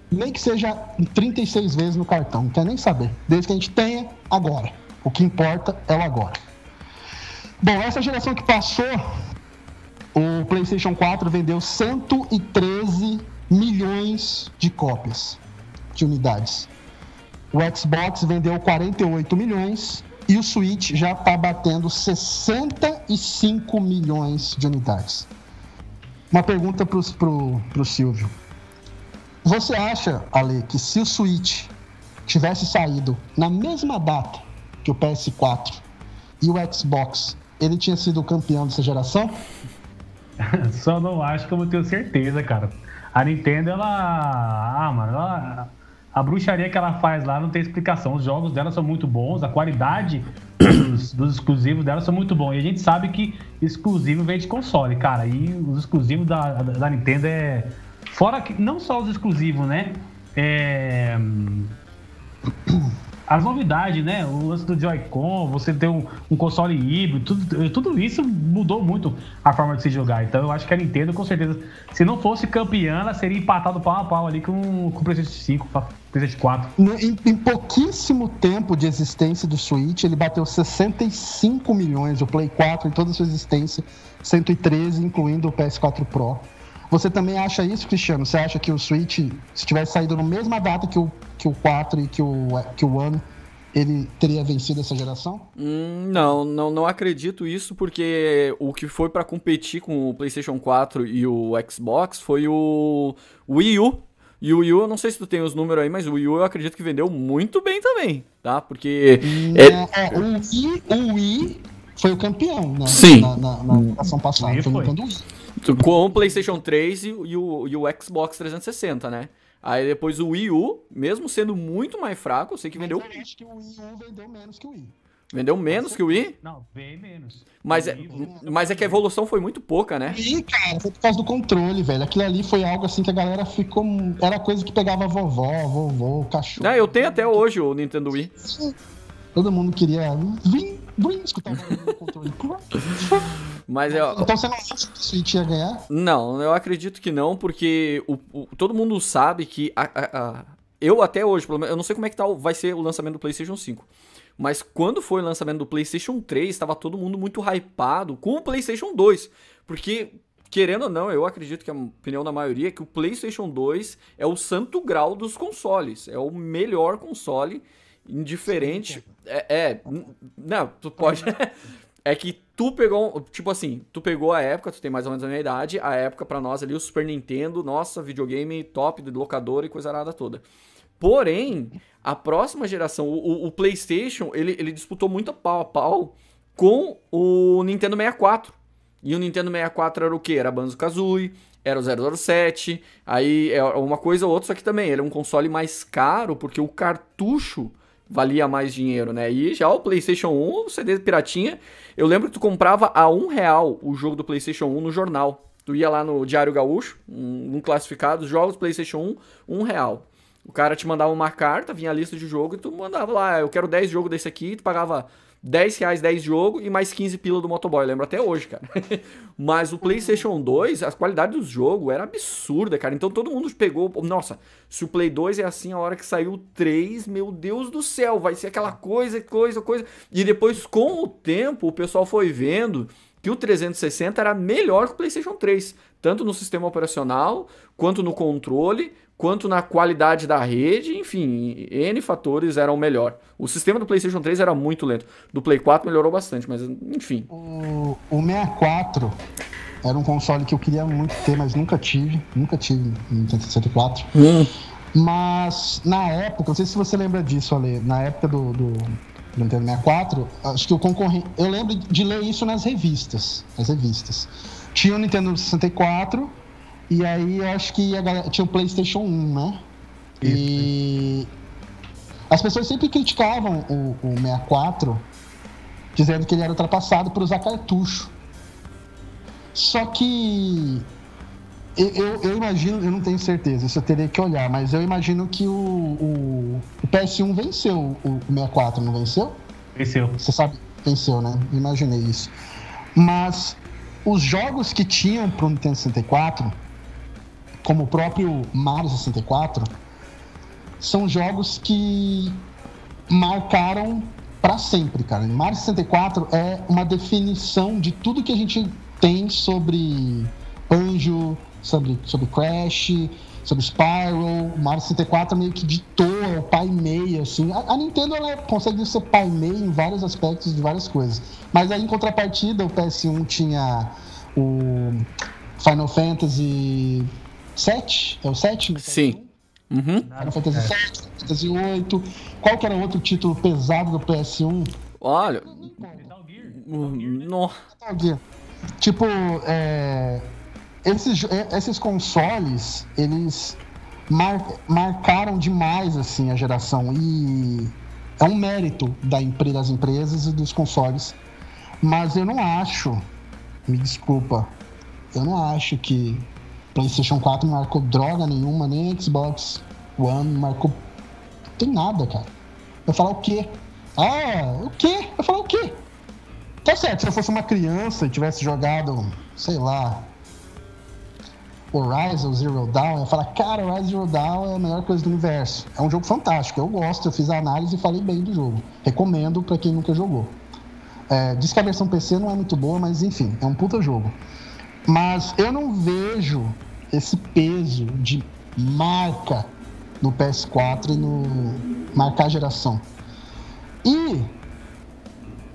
nem que seja 36 vezes no cartão, não quer nem saber. Desde que a gente tenha agora. O que importa é o agora. Bom, essa geração que passou, o PlayStation 4 vendeu 113 milhões de cópias de unidades. O Xbox vendeu 48 milhões e o Switch já está batendo 65 milhões de unidades. Uma pergunta para o Silvio. Você acha, Ale, que se o Switch tivesse saído na mesma data que o PS4 e o Xbox, ele tinha sido o campeão dessa geração? (laughs) Só não acho que eu ter certeza, cara. A Nintendo, ela. Ah, mano, ela a bruxaria que ela faz lá não tem explicação. Os jogos dela são muito bons, a qualidade dos, dos exclusivos dela são muito bons. E a gente sabe que exclusivo vem de console, cara. E os exclusivos da, da, da Nintendo é. Fora que. Não só os exclusivos, né? É. as novidades, né? O lance do Joy-Con, você ter um, um, console híbrido, tudo, tudo isso mudou muito a forma de se jogar. Então eu acho que a Nintendo, com certeza, se não fosse campeã, ela seria empatado pau a pau ali com, com o PlayStation 5, PlayStation 4. Em, em, pouquíssimo tempo de existência do Switch, ele bateu 65 milhões, o Play 4 em toda a sua existência, 113, incluindo o PS4 Pro. Você também acha isso, Cristiano? Você acha que o Switch, se tivesse saído na mesma data que o, que o 4 e que o, que o One, ele teria vencido essa geração? Hum, não, não, não acredito isso, porque o que foi para competir com o PlayStation 4 e o Xbox foi o Wii U. E o Wii U, eu não sei se tu tem os números aí, mas o Wii U eu acredito que vendeu muito bem também, tá? Porque. É, é, o, Wii, o Wii foi o campeão, né? Sim. Na, na, na geração passada. Foi, foi. o campeão do Wii. Com o PlayStation 3 e, o, e o Xbox 360, né? Aí depois o Wii U, mesmo sendo muito mais fraco, eu sei que vendeu. Mas eu acho que o Wii U vendeu menos que o Wii. Vendeu menos que o Wii? Não, bem menos. Mas é, mas é que a evolução foi muito pouca, né? Ih, cara, foi por causa do controle, velho. Aquilo ali foi algo assim que a galera ficou. Era coisa que pegava vovó, vovô, cachorro. Não, eu tenho até hoje o Nintendo Wii. Todo mundo queria. Vim, vim escutar o controle. (laughs) Mas eu... Então você não acha que o Switch ia ganhar? Não, eu acredito que não, porque o, o todo mundo sabe que a, a, a, eu até hoje, eu não sei como é que tá, vai ser o lançamento do PlayStation 5. Mas quando foi o lançamento do PlayStation 3, estava todo mundo muito hypado com o PlayStation 2. Porque, querendo ou não, eu acredito que a opinião da maioria é que o PlayStation 2 é o santo grau dos consoles. É o melhor console, indiferente. É, é não, tu pode. (laughs) é que tu pegou, tipo assim, tu pegou a época, tu tem mais ou menos a minha idade, a época para nós ali, o Super Nintendo, nossa, videogame top de locador e coisa nada toda. Porém, a próxima geração, o, o, PlayStation, ele, ele disputou muito pau a pau com o Nintendo 64. E o Nintendo 64 era o quê? Era Banjo-Kazooie, era o 007, aí é uma coisa ou outra, só que também ele é um console mais caro, porque o cartucho valia mais dinheiro, né? E já o PlayStation 1, o CD piratinha, eu lembro que tu comprava a um real o jogo do PlayStation 1 no jornal. Tu ia lá no Diário Gaúcho, um, um classificado, jogos PlayStation 1, um real. O cara te mandava uma carta, vinha a lista de jogo e tu mandava lá, eu quero 10 jogos desse aqui, e tu pagava 10 reais 10 jogo e mais 15 pila do motoboy. Eu lembro até hoje, cara. (laughs) Mas o PlayStation 2, a qualidade do jogo era absurda, cara. Então todo mundo pegou. Nossa, se o Play 2 é assim a hora que saiu o 3, meu Deus do céu, vai ser aquela coisa, coisa, coisa. E depois, com o tempo, o pessoal foi vendo que o 360 era melhor que o PlayStation 3, tanto no sistema operacional, quanto no controle, quanto na qualidade da rede, enfim, N fatores eram melhor. O sistema do PlayStation 3 era muito lento. Do Play 4 melhorou bastante, mas enfim. O, o 64 era um console que eu queria muito ter, mas nunca tive. Nunca tive Nintendo 64. Hum. Mas na época, não sei se você lembra disso, Ale, na época do, do, do Nintendo 64, acho que o concorrente. Eu lembro de ler isso nas revistas. Nas revistas. Tinha o Nintendo 64 e aí eu acho que a galera, tinha o PlayStation 1, né? Isso. E as pessoas sempre criticavam o, o 64, dizendo que ele era ultrapassado por usar cartucho. Só que eu, eu, imagino, eu não tenho certeza, isso eu teria que olhar, mas eu imagino que o, o, o PS1 venceu o 64, não venceu? Venceu. Você sabe? Venceu, né? Imaginei isso. Mas os jogos que tinham para o Nintendo 64 como o próprio Mario 64, são jogos que marcaram para sempre, cara. Mario 64 é uma definição de tudo que a gente tem sobre Anjo, sobre, sobre Crash, sobre Spyro. Mario 64 meio que ditou, é o pai meio, assim. A, a Nintendo ela consegue ser pai meio em vários aspectos de várias coisas. Mas aí, em contrapartida, o PS1 tinha o Final Fantasy 7? É o 7? Sim. Uhum. Final Fantasy é. 7, Fantasy 8. Qual que era outro título pesado do PS1? Olha. Nossa. Tipo, é, esses, é, esses consoles, eles mar, marcaram demais assim a geração. E é um mérito da, das empresas e dos consoles. Mas eu não acho, me desculpa, eu não acho que PlayStation 4 não marcou droga nenhuma, nem Xbox One marcou. Não tem nada, cara. Eu falar o quê? Ah, o quê? Eu falar o quê? Tá certo, se eu fosse uma criança e tivesse jogado, sei lá, Horizon Zero Dawn, eu falar, cara, Horizon Zero Dawn é a melhor coisa do universo. É um jogo fantástico, eu gosto, eu fiz a análise e falei bem do jogo. Recomendo para quem nunca jogou. É, diz que a versão PC não é muito boa, mas enfim, é um puta jogo. Mas eu não vejo esse peso de marca no PS4 e no marcar geração. E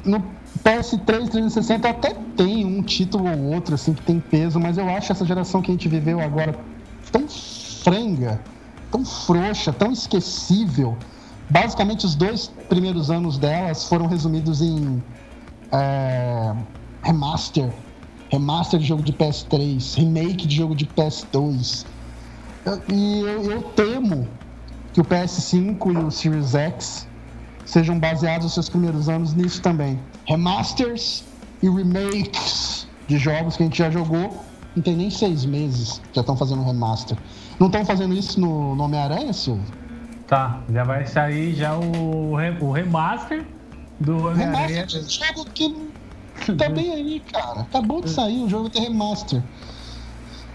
no PS3 360 até tem um título ou outro assim que tem peso, mas eu acho essa geração que a gente viveu agora tão franga, tão frouxa, tão esquecível. Basicamente, os dois primeiros anos delas foram resumidos em é, remaster, remaster de jogo de PS3, remake de jogo de PS2. E eu, eu temo que o PS5 e o Series X sejam baseados nos seus primeiros anos nisso também. Remasters e remakes de jogos que a gente já jogou, não tem nem seis meses, já estão fazendo remaster. Não estão fazendo isso no, no Homem-Aranha, Silvio? Tá, já vai sair já o, o remaster do Homem-Aranha. Remaster de jogo que tá bem aí, cara. Acabou de sair, o jogo tem remaster.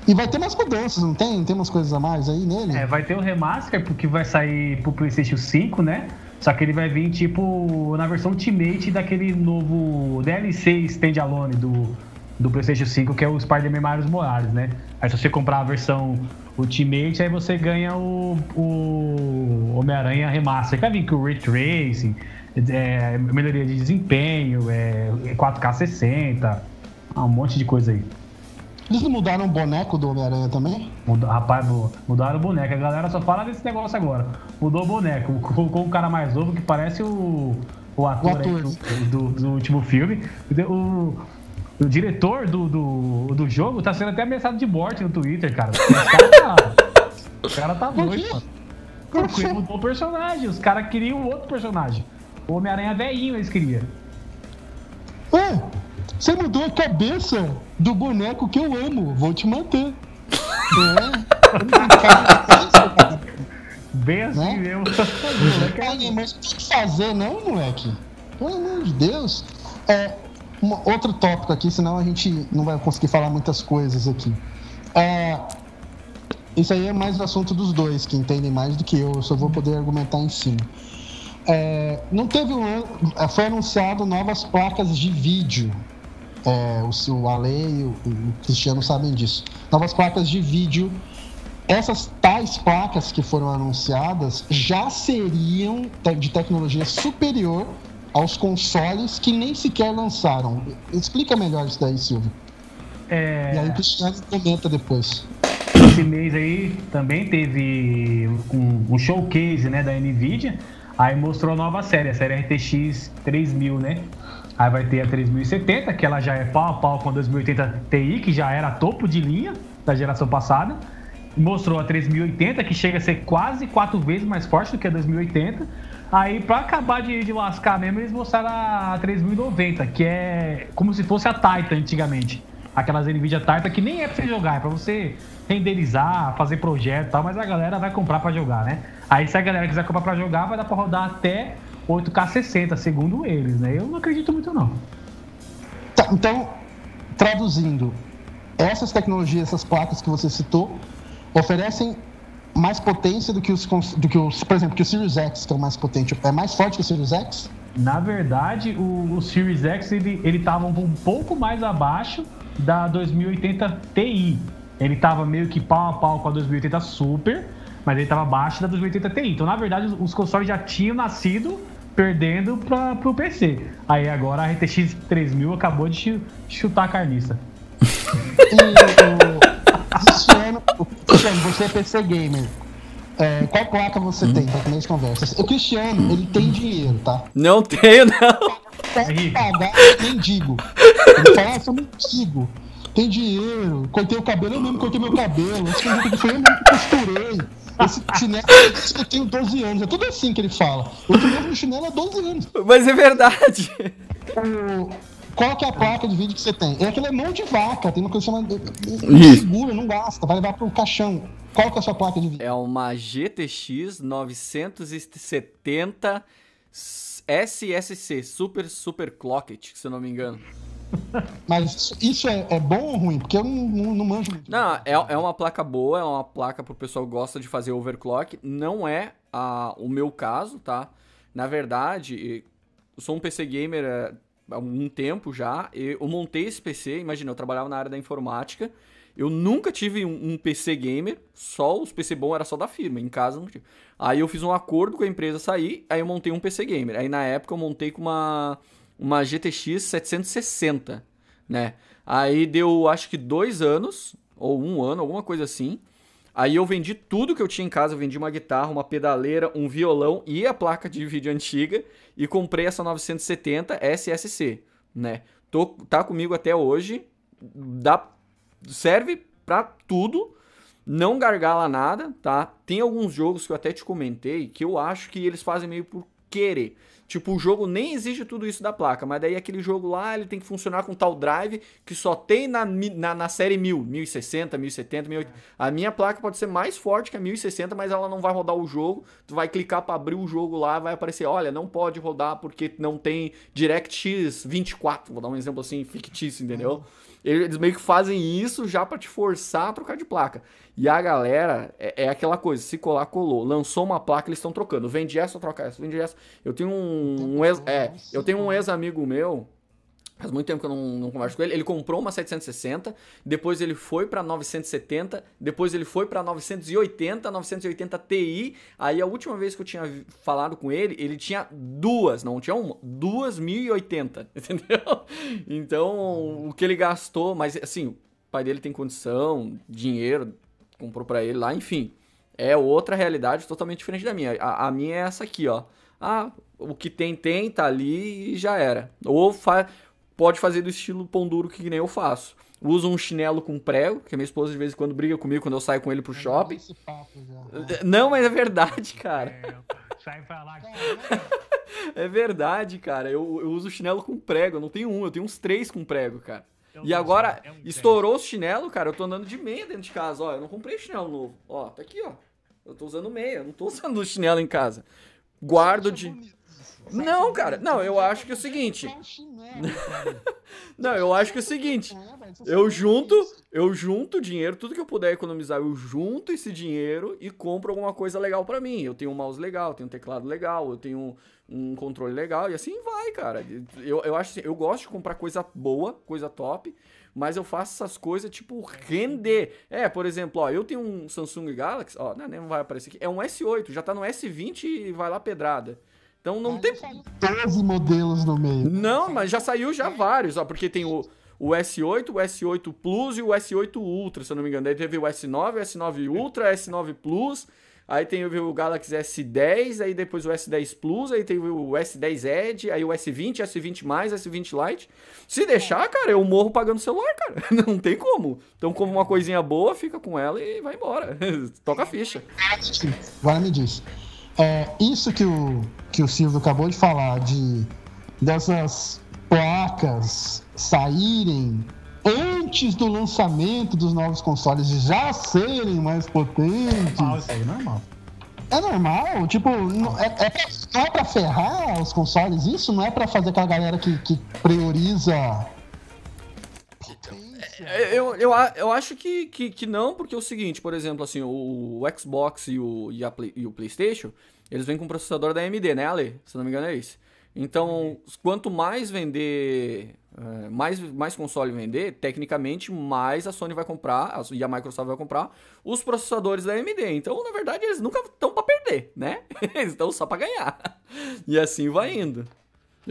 E vai ter mais mudanças, não tem? Tem umas coisas a mais aí nele? É, vai ter o remaster, porque vai sair pro PlayStation 5, né? Só que ele vai vir, tipo, na versão Ultimate daquele novo DLC standalone do, do PlayStation 5, que é o Spider-Man Miles Morales, né? Aí se você comprar a versão Ultimate, aí você ganha o, o Homem-Aranha Remaster. Vai vir com o Ray Tracing, é, melhoria de desempenho, é, 4K 60, um monte de coisa aí. Eles não mudaram o boneco do Homem-Aranha também? Mudou, rapaz, mudaram o boneco. A galera só fala desse negócio agora. Mudou o boneco. Colocou um cara mais novo que parece o, o ator, o ator. Aí, do, do, último filme. O, o diretor do, do, do jogo tá sendo até ameaçado de morte no Twitter, cara. O cara tá, o cara tá doido, mano. Porque mudou o personagem. Os caras queriam outro personagem. O Homem-Aranha velhinho eles queriam. Ué, você mudou a cabeça do boneco que eu amo. Vou te manter. é. Bem assim né? mesmo. Moleque, mas tem que fazer, não, moleque? Pelo amor de Deus. É, um, outro tópico aqui, senão a gente não vai conseguir falar muitas coisas aqui. É, isso aí é mais o assunto dos dois, que entendem mais do que eu. Eu só vou poder argumentar em cima. É, não teve um, é, foi anunciado novas placas de vídeo é, o, o Ale e o, o Cristiano sabem disso. Novas placas de vídeo. Essas tais placas que foram anunciadas já seriam de tecnologia superior aos consoles que nem sequer lançaram. Explica melhor isso daí, Silvio. É... E aí o Cristiano comenta depois. Esse mês aí também teve um, um, showcase né, da NVIDIA, aí mostrou a nova série, a série RTX 3000, né? Aí vai ter a 3070, que ela já é pau a pau com a 2080 Ti, que já era topo de linha da geração passada. Mostrou a 3080, que chega a ser quase quatro vezes mais forte do que a 2080. Aí, pra acabar de, de lascar mesmo, eles mostraram a 3090, que é como se fosse a Titan antigamente. Aquelas Nvidia Titan que nem é pra você jogar, é pra você renderizar, fazer projeto e tal, mas a galera vai comprar pra jogar, né? Aí, se a galera quiser comprar pra jogar, vai dar pra rodar até 8K 60, segundo eles, né? Eu não acredito muito, não. Tá, então, traduzindo, essas tecnologias, essas placas que você citou, oferecem mais potência do que os, do que os por exemplo, que o Series X, que é o mais potente, é mais forte que o Series X? Na verdade, o, o Series X ele ele estava um pouco mais abaixo da 2080 Ti. Ele estava meio que pau a pau com a 2080 Super, mas ele estava abaixo da 2080 Ti. Então, na verdade, os consoles já tinham nascido perdendo para o PC. Aí agora a RTX 3000 acabou de chutar a carniça. Cristiano, Cristiano, você é PC gamer. É, qual placa você hum. tem para começar conversas? O Cristiano, ele tem dinheiro, tá? Não tenho, não. Pagar mendigo. Ele fala, ah, sou mendigo. Tem dinheiro, cortei o cabelo, eu mesmo cortei meu cabelo. Esse que foi eu mesmo que costurei. Esse chinelo eu tenho 12 anos. É tudo assim que ele fala. Eu tenho mesmo chinelo há 12 anos. Mas é verdade. O... Qual que é a placa de vídeo que você tem? É aquele é mão de vaca, tem uma coisa chamada. Segura, não gasta, vai levar pro caixão. Qual que é a sua placa de vídeo? É uma GTX 970 SSC, Super Super Clocket, se eu não me engano. (laughs) Mas isso é, é, bom ou ruim? Porque eu não, não, não manjo muito. Não, é, é uma placa boa, é uma placa pro pessoal que gosta de fazer overclock. Não é a, o meu caso, tá? Na verdade, eu sou um PC gamer é, há um tempo já. Eu montei esse PC, imagina, eu trabalhava na área da informática. Eu nunca tive um, um, PC gamer, só os PC bom era só da firma, em casa não tive. Aí eu fiz um acordo com a empresa sair, aí eu montei um PC gamer. Aí na época eu montei com uma uma GTX 760, né? Aí deu acho que dois anos, ou um ano, alguma coisa assim. Aí eu vendi tudo que eu tinha em casa, eu vendi uma guitarra, uma pedaleira, um violão e a placa de vídeo antiga e comprei essa 970 SSC, né? Tô, tá comigo até hoje, dá, serve pra tudo, não gargala nada, tá? Tem alguns jogos que eu até te comentei que eu acho que eles fazem meio por querer. Tipo, o jogo nem exige tudo isso da placa, mas daí aquele jogo lá, ele tem que funcionar com tal drive que só tem na, na, na série 1000, 1060, 1070, 1080. A minha placa pode ser mais forte que a 1060, mas ela não vai rodar o jogo. Tu vai clicar para abrir o jogo lá, vai aparecer, olha, não pode rodar porque não tem DirectX 24. Vou dar um exemplo assim, fictício, entendeu? Eles meio que fazem isso já para te forçar a trocar de placa. E a galera é, é, aquela coisa, se colar, colou. Lançou uma placa, eles estão trocando. Vende essa, troca essa, vende essa. Eu tenho um, um ex, é, eu tenho um ex-amigo meu Faz muito tempo que eu não, não, converso com ele. Ele comprou uma 760, depois ele foi para 970, depois ele foi para 980, 980 Ti. Aí a última vez que eu tinha falado com ele, ele tinha duas, não tinha uma, duas 1080, (laughs) entendeu? Então, o que ele gastou, mas assim, o pai dele tem condição, dinheiro, comprou para ele lá, enfim. É outra realidade totalmente diferente da minha. A, a minha é essa aqui, ó. Ah, o que tem, tem, tá ali e já era. Ou faz pode fazer do estilo pão duro que nem eu faço. Uso um chinelo com prego, que a minha esposa de vez em quando briga comigo quando eu saio com ele pro shopping. Não, mas é verdade, cara. É, sai pra lá. é verdade, cara. Eu, eu uso chinelo com prego. Eu não tenho um, eu tenho uns três com prego, cara. Eu e agora, é um estourou o chinelo, cara. Eu tô andando de meia dentro de casa. Ó, eu não comprei chinelo novo. Ó, tá aqui, ó. Eu tô usando meia, eu não tô (laughs) usando o chinelo em casa. Guardo de. Não, cara. Não, eu acho que é o seguinte. Não, eu acho que é o seguinte. Eu junto, eu junto dinheiro, tudo que eu puder economizar, eu junto esse dinheiro e compro alguma coisa legal para mim. Eu tenho um mouse legal, eu tenho um teclado legal, eu tenho um controle legal e assim vai, cara. Eu, eu acho assim, eu gosto de comprar coisa boa, coisa top, mas eu faço essas coisas tipo render. É, por exemplo, ó, eu tenho um Samsung Galaxy, ó, não, não vai aparecer aqui, é um S8, já tá no S20 e vai lá pedrada. Então não mas tem. 12 modelos no meio. Não, mas já saiu já vários, ó, porque tem o, o S8, o S8 Plus e o S8 Ultra, se eu não me engano. Aí teve o S9, o S9 Ultra, S9 Plus. Aí tem o Galaxy S10, aí depois o S10 Plus, aí tem o S10 Edge, aí o S20, S20 mais, S20 Lite. Se deixar, cara, eu morro pagando celular, cara. (laughs) Não tem como. Então, como uma coisinha boa, fica com ela e vai embora. (laughs) Toca a ficha. Agora me diz. É, isso que o, que o Silvio acabou de falar, de dessas placas saírem antes do lançamento dos novos consoles já serem mais potentes. Normal, isso aí é normal. É normal? Tipo, não é, é, pra, não é pra ferrar os consoles isso? Não é pra fazer aquela galera que, que prioriza é, eu, eu, eu acho que, que, que não, porque é o seguinte, por exemplo, assim, o, o Xbox e o, e, Play, e o PlayStation, eles vêm com processador da AMD, né, Ale? Se não me engano é isso. Então, quanto mais vender, é, mais, mais console vender, tecnicamente, mais a Sony vai comprar e a Microsoft vai comprar os processadores da AMD. Então, na verdade, eles nunca estão para perder, né? (laughs) Eles estão só para ganhar. E assim vai indo.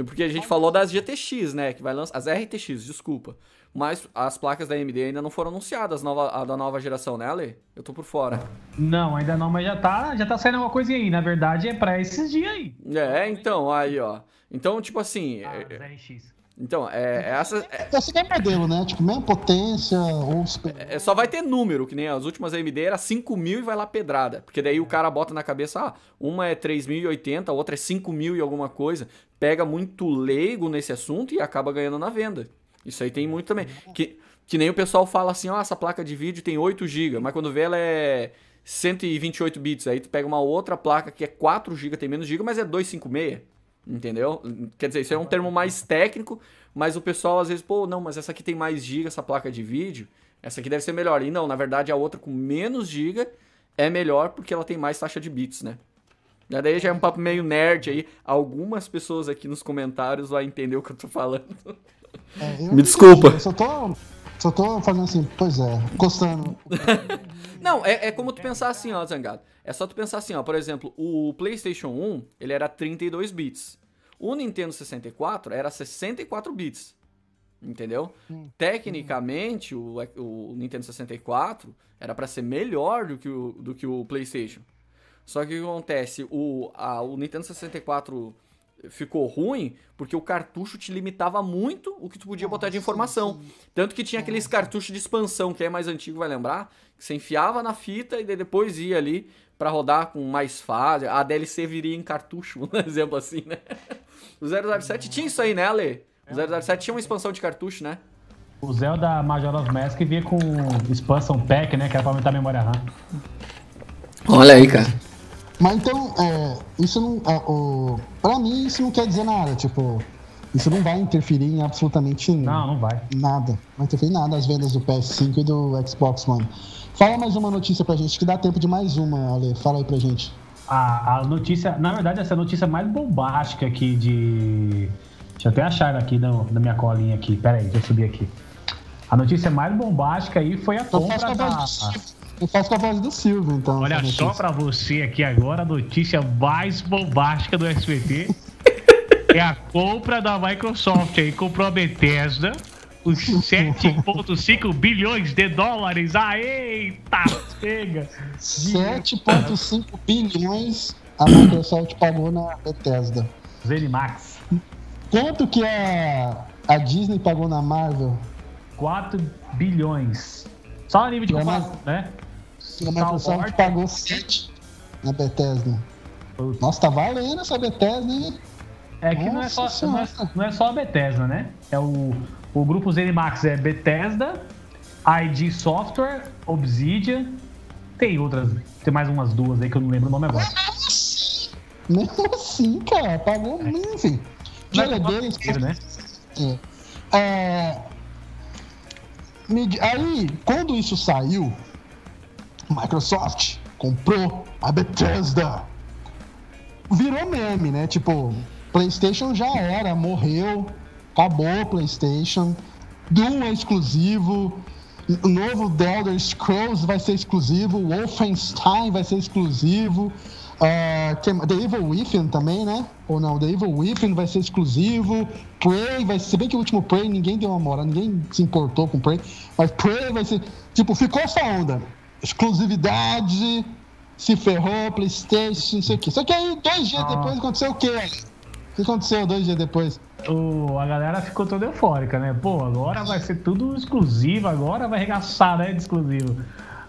Porque a gente falou das GTX, né? Que vai lançar. As RTX, desculpa. Mas as placas da AMD ainda não foram anunciadas, nova, a da nova geração, né, Ale? Eu tô por fora. Não, ainda não, mas já tá, já tá saindo alguma coisinha aí. Na verdade, é pra esses dias aí. É, então, aí, ó. Então, tipo assim. Ah, é, RX. Então, é, é essa. É, Esse é modelo, né? Tipo, mesma potência ou super... é, Só vai ter número, que nem as últimas AMD era 5 mil e vai lá pedrada. Porque daí o cara bota na cabeça, ah, uma é 3.080, a outra é 5 mil e alguma coisa. Pega muito leigo nesse assunto e acaba ganhando na venda. Isso aí tem muito também. Que, que nem o pessoal fala assim, ó, oh, essa placa de vídeo tem 8 GB, mas quando vê ela é 128 bits. Aí tu pega uma outra placa que é 4 GB, tem menos GB, mas é 256. Entendeu? Quer dizer, isso é um termo mais técnico, mas o pessoal às vezes, pô, não, mas essa aqui tem mais giga, essa placa de vídeo, essa aqui deve ser melhor. E não, na verdade a outra com menos giga é melhor porque ela tem mais taxa de bits, né? Daí já é um papo meio nerd aí. Algumas pessoas aqui nos comentários vão entender o que eu tô falando. (laughs) É, eu Me desculpa. Eu só tô, só tô fazendo assim, pois é, encostando. (laughs) Não, é, é como tu pensar assim, ó, Zangado. É só tu pensar assim, ó. Por exemplo, o PlayStation 1, ele era 32 bits. O Nintendo 64 era 64 bits. Entendeu? Hum. Tecnicamente, o, o Nintendo 64 era para ser melhor do que, o, do que o PlayStation. Só que o que acontece? O, a, o Nintendo 64 ficou ruim porque o cartucho te limitava muito o que tu podia Nossa, botar de informação. Sim. Tanto que tinha aqueles cartuchos de expansão, que é mais antigo, vai lembrar, que você enfiava na fita e depois ia ali para rodar com mais fase. A DLC viria em cartucho, (laughs) um exemplo assim, né? O 007 tinha isso aí, né, Ale? O 007 tinha uma expansão de cartucho, né? O Zelda Majora's Mask vinha com expansão pack, né? Que era pra aumentar a memória RAM. Olha aí, cara. Mas então, é, isso não. É, o, pra mim, isso não quer dizer nada. Tipo, isso não vai interferir em absolutamente não, não vai. nada. Não vai interferir em nada as vendas do PS5 e do Xbox One. Fala mais uma notícia pra gente, que dá tempo de mais uma, Ale. Fala aí pra gente. A, a notícia, na verdade, essa é a notícia mais bombástica aqui de. Deixa eu até achar aqui no, na minha colinha aqui. Pera aí, deixa eu subir aqui. A notícia mais bombástica aí foi a compra da... Eu faço com a voz do Silvio, então. Olha só pra você aqui agora a notícia mais bombástica do SBT. (laughs) é a compra da Microsoft aí. Comprou a Bethesda os 7,5 (laughs) bilhões de dólares. Eita, chega! 7,5 bilhões a Microsoft pagou na Bethesda. Zenimax. Quanto que a, a Disney pagou na Marvel? 4 bilhões. Só a nível de comparação, né? A Microsoft pagou 7 na Bethesda. Nossa, tá valendo essa Bethesda, hein? É que não é, só, não é, não, é, só a Bethesda, né? É o, o grupo ZeniMax é Bethesda, ID Software, Obsidian, tem outras, tem mais umas duas aí que eu não lembro o nome agora. Mesmo assim, cara, pagou, é. enfim. Dinheiro deles. Né? É. é Aí, quando isso saiu, Microsoft comprou a Bethesda. Virou meme, né? Tipo, PlayStation já era, morreu, acabou PlayStation. Doom é exclusivo. O novo The Elder Scrolls vai ser exclusivo. Wolfenstein vai ser exclusivo. Uh, The Evil Within também, né? Ou não, The Evil Within vai ser exclusivo. Prey vai ser. Se bem que o último Prey ninguém deu uma moral, ninguém se importou com Prey. Mas Prey vai ser. Tipo, ficou essa onda. Exclusividade, se ferrou, PlayStation, não sei o quê. Só que aí, dois dias ah. depois, aconteceu o quê? O que aconteceu dois dias depois? O, a galera ficou toda eufórica, né? Pô, agora vai ser tudo exclusivo, agora vai arregaçar, né? De exclusivo.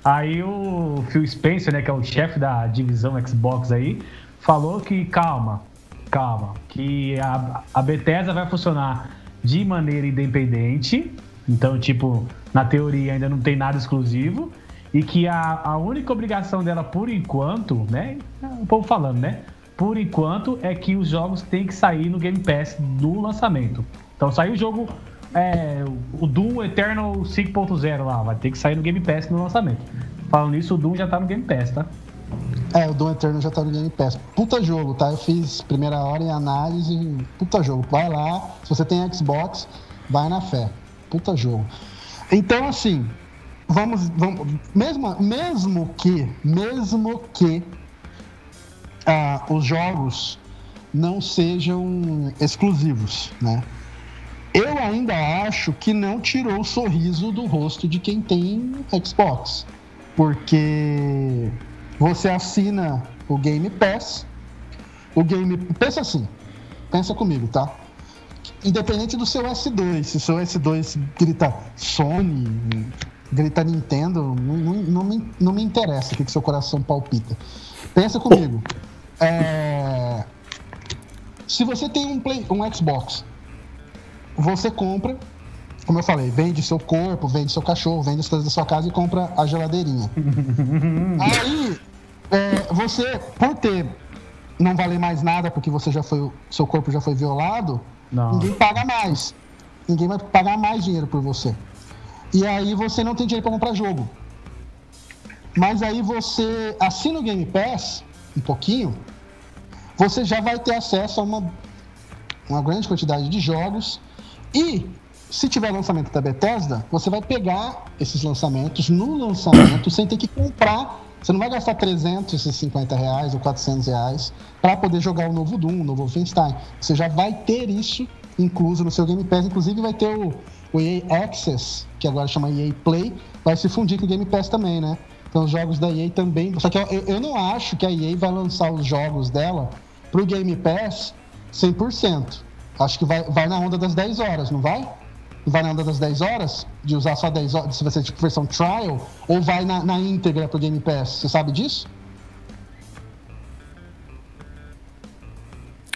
Aí o Phil Spencer, né, que é o chefe da divisão Xbox aí, falou que calma, calma, que a, a Bethesda vai funcionar de maneira independente. Então, tipo, na teoria ainda não tem nada exclusivo. E que a, a única obrigação dela, por enquanto, né? O povo falando, né? Por enquanto, é que os jogos têm que sair no Game Pass no lançamento. Então, saiu o jogo é, o Doom Eternal 5.0 lá, vai ter que sair no Game Pass no lançamento. Falando nisso, o Doom já tá no Game Pass, tá? É, o Doom Eternal já tá no Game Pass. Puta jogo, tá? Eu fiz primeira hora em análise. Puta jogo. Vai lá. Se você tem Xbox, vai na fé. Puta jogo. Então, assim, vamos. vamos mesmo, mesmo que. Mesmo que. Ah, os jogos não sejam exclusivos, né? Eu ainda acho que não tirou o sorriso do rosto de quem tem Xbox. Porque você assina o Game Pass. O Game. Pensa assim. Pensa comigo, tá? Independente do seu S2, se o seu S2 grita Sony, grita Nintendo, não, não, me, não me interessa o que, que seu coração palpita. Pensa comigo. É... Se você tem um, Play, um Xbox você compra, como eu falei, vende seu corpo, vende seu cachorro, vende as coisas da sua casa e compra a geladeirinha. (laughs) Aí, é, você, por ter não valer mais nada porque você já foi, seu corpo já foi violado, Não. ninguém paga mais. Ninguém vai pagar mais dinheiro por você. E aí você não tem dinheiro para comprar jogo. Mas aí você assina o Game Pass um pouquinho, você já vai ter acesso a uma, uma grande quantidade de jogos e se tiver lançamento da Bethesda, você vai pegar esses lançamentos no lançamento sem ter que comprar. Você não vai gastar 350 reais ou 400 reais para poder jogar o novo Doom, o novo Wolfenstein. Você já vai ter isso incluso no seu Game Pass. Inclusive vai ter o, o EA Access, que agora chama EA Play, vai se fundir com o Game Pass também, né? Então os jogos da EA também. Só que eu, eu não acho que a EA vai lançar os jogos dela pro Game Pass 100%. Acho que vai, vai na onda das 10 horas, não vai? Vai na onda das 10 horas? De usar só 10 horas, se vai ser tipo versão trial? Ou vai na, na íntegra pro Game Pass? Você sabe disso?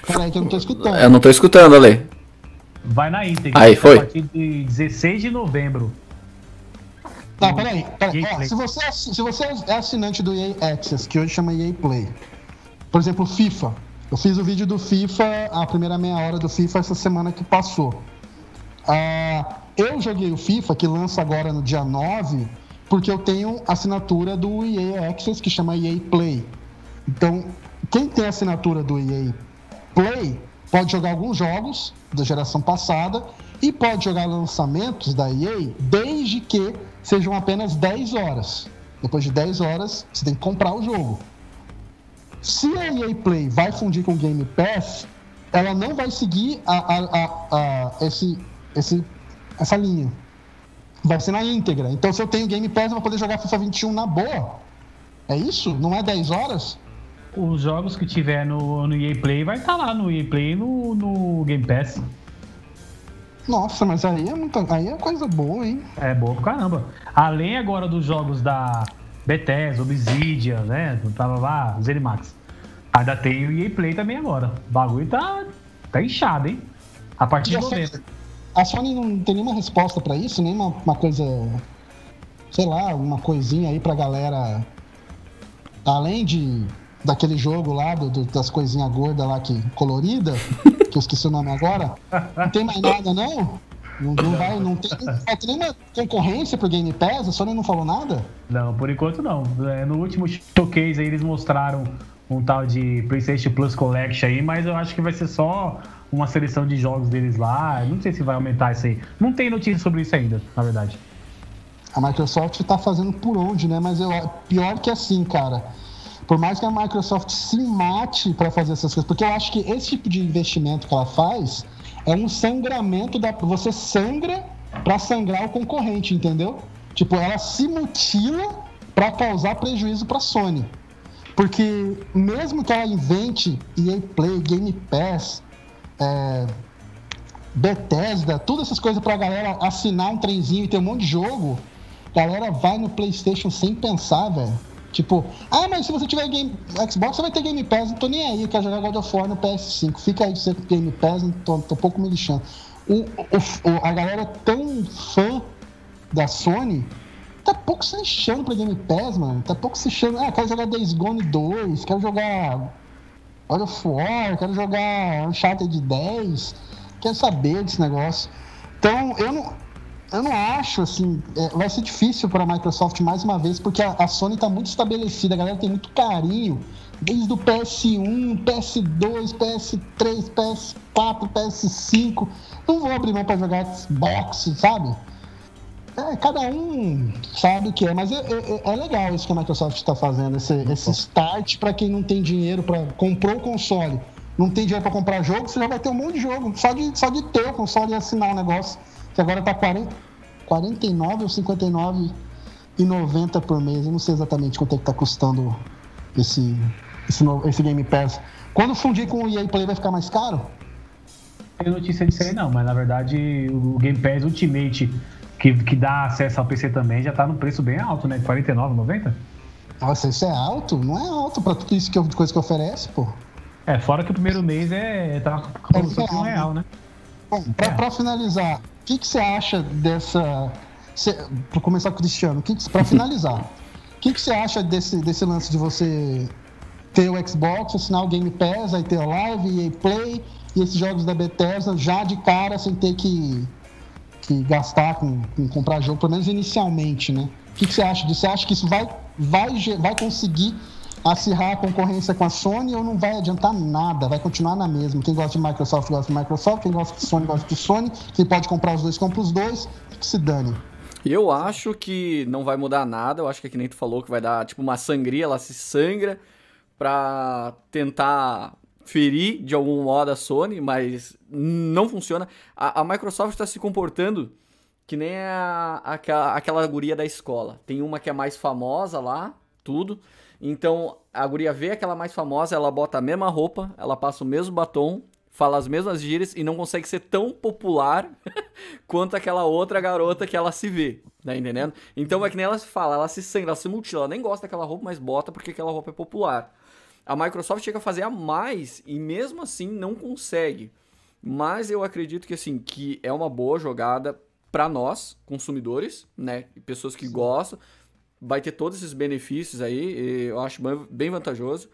Peraí que eu não tô escutando. Eu não tô escutando, Ale. Vai na íntegra. Aí, foi. A partir de 16 de novembro. Tá, peraí. peraí. Ó, se, você, é se você é assinante do EA Access, que hoje chama EA Play, por exemplo, FIFA. Eu fiz o vídeo do FIFA, a primeira meia hora do FIFA essa semana que passou. Ah, eu joguei o FIFA, que lança agora no dia 9, porque eu tenho assinatura do EA Access, que chama EA Play. Então, quem tem assinatura do EA Play pode jogar alguns jogos da geração passada e pode jogar lançamentos da EA desde que sejam apenas 10 horas. Depois de 10 horas, você tem que comprar o jogo. Se a EA Play vai fundir com o Game Pass, ela não vai seguir a, a- a- esse, esse, essa linha. Vai ser na íntegra. Então, se eu tenho Game Pass, eu vou poder jogar FIFA 21 na boa. É isso? Não é 10 horas? Os jogos que tiver no, no EA Play vai estar lá no EA Play e no, no Game Pass. Nossa, mas aí é, muita, aí é coisa boa, hein? É boa pra caramba. Além agora dos jogos da Bethesda, Obsidian, né? Tava lá, Zenimax. Ainda tem o EA Play também agora. O bagulho tá, tá inchado, hein? A partir de Sony, novembro. a Sony não tem nenhuma resposta pra isso, nenhuma uma coisa, sei lá, uma coisinha aí pra galera, além de daquele jogo lá, do, do- das coisinhas gordas lá que colorida, (laughs) que eu esqueci o nome agora, não tem mais nada não? Não, não vai, não tem, não vai ter nenhuma concorrência pro Game Pass? A Sony não falou nada? Não, por enquanto não. É, No último showcase aí eles mostraram um tal de PlayStation Plus Collection aí, mas eu acho que vai ser só uma seleção de jogos deles lá. Não sei se vai aumentar isso aí. Não tem notícia sobre isso ainda, na verdade. A Microsoft tá fazendo por onde, né? Mas eu, pior que assim, cara. Por mais que a Microsoft se mate para fazer essas coisas, porque eu acho que esse tipo de investimento que ela faz é um sangramento da. Você sangra para sangrar o concorrente, entendeu? Tipo, ela se mutila para causar prejuízo para Sony. Porque mesmo que ela invente EA Play, Game Pass, é, Bethesda, todas essas coisas pra galera assinar um trenzinho e ter um monte de jogo, a galera vai no PlayStation sem pensar, velho. Tipo, ah, mas se você tiver game, Xbox, você vai ter Game Pass, não tô nem aí, quero jogar God of War no PS5. Fica aí você com Game Pass, não tô, tô pouco me lixando. O- o- a galera é tão fã da Sony, tá pouco se lixando pra Game Pass, mano. Tá pouco se lixando. Ah, quero jogar Days Gone 2, quero jogar God of War, quero jogar Uncharted 10, quero saber desse negócio. Então, eu não, eu não acho, assim, é, vai ser difícil para a Microsoft mais uma vez, porque a, a Sony está muito estabelecida, a galera tem muito carinho, desde o PS1, PS2, PS3, PS4, PS5. Não vou abrir mão para jogar Xbox, sabe? É, cada um sabe o que é, mas é, é- é legal isso que a Microsoft está fazendo, esse, esse start para quem não tem dinheiro para comprou o console, não tem dinheiro para comprar jogo, você já vai ter um monte de jogo, só de, só de ter o console e assinar o negócio, que agora tá 40, 49 ou 59 e 90 por mês, eu não sei exatamente quanto é que tá custando esse, esse, novo- esse Game Pass. Quando fundir com o EA Play vai ficar mais caro? Não tem notícia disso aí não, mas na verdade o Game Pass Ultimate, que, que dá acesso ao PC também, já tá no preço bem alto, né? R$ 49,90? Nossa, isso é alto? Não é alto para tudo isso que eu, coisa que oferece, pô. É, fora que o primeiro mês é tá com promoção de um real, né? Bom, pra, É. pra finalizar, que, que você acha dessa. Pra começar com o Cristiano, o que que- pra finalizar, o que, que você acha desse, desse lance de você ter o Xbox, assinar o Game Pass, aí ter o Live, EA Play e esses jogos da Bethesda já de cara sem ter que, que gastar com, com comprar jogo, pelo menos inicialmente, né? O que, que você acha disso? Você acha que isso vai, vai, vai conseguir acirrar a concorrência com a Sony ou não vai adiantar nada, vai continuar na mesma. Quem gosta de Microsoft gosta de Microsoft, quem gosta de Sony gosta de Sony, quem pode comprar os dois compra os dois, que se dane. Eu acho que não vai mudar nada, eu acho que é que nem tu falou que vai dar tipo uma sangria, ela se sangra pra tentar ferir de algum modo a Sony, mas não funciona. A, a Microsoft está se comportando que nem a, a, aquela guria da escola. Tem uma que é mais famosa lá, tudo. Então a guria vê aquela mais famosa, ela bota a mesma roupa, ela passa o mesmo batom, fala as mesmas gírias e não consegue ser tão popular (laughs) quanto aquela outra garota que ela se vê, tá entendendo? Então é que nem ela se fala, ela se sangra, ela se mutila, ela nem gosta daquela roupa, mas bota porque aquela roupa é popular. A Microsoft chega a fazer a mais e mesmo assim não consegue. Mas eu acredito que assim, que é uma boa jogada para nós, consumidores, né, pessoas que Sim. gostam, vai ter todos esses benefícios aí, eu acho bem vantajoso.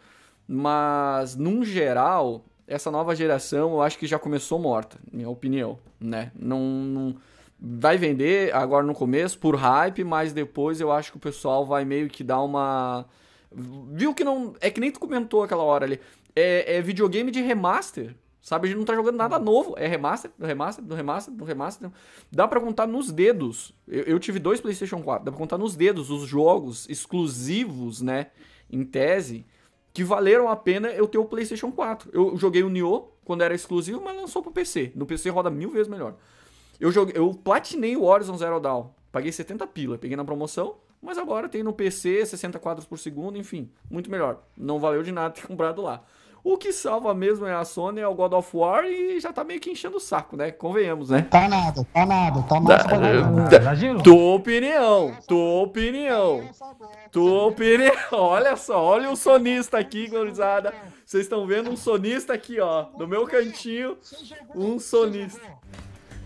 Mas, num geral, essa nova geração eu acho que já começou morta, minha opinião, né? Não, não, vai vender agora no começo por hype, mas depois eu acho que o pessoal vai meio que dar uma viu que não é que nem tu comentou aquela hora ali. É, é videogame de remaster. Sabe, a gente não tá jogando nada novo. É remaster, do remaster, do remaster, do remaster. Dá para contar nos dedos. Eu, eu, tive dois PlayStation 4. Dá pra contar nos dedos os jogos exclusivos, né? Em tese, que valeram a pena eu ter o PlayStation 4. Eu joguei o Nioh quando era exclusivo, mas lançou pro PC. No PC roda mil vezes melhor. Eu, joguei, eu platinei o Horizon Zero Dawn. Paguei 70 pila. Peguei na promoção. Mas agora tem no PC 60 quadros por segundo, enfim, muito melhor. Não valeu de nada ter (laughs) comprado lá. O que salva mesmo é a Sony, é o God of War e já tá meio que enchendo o saco, né? Convenhamos, né? Tá nada, tá nada, tá mais da, Tua opinião, tua opinião. Tua opinião. (laughs) Olha só, olha o sonista aqui, gurizada. Vocês estão vendo um sonista aqui, ó, no meu cantinho, um sonista.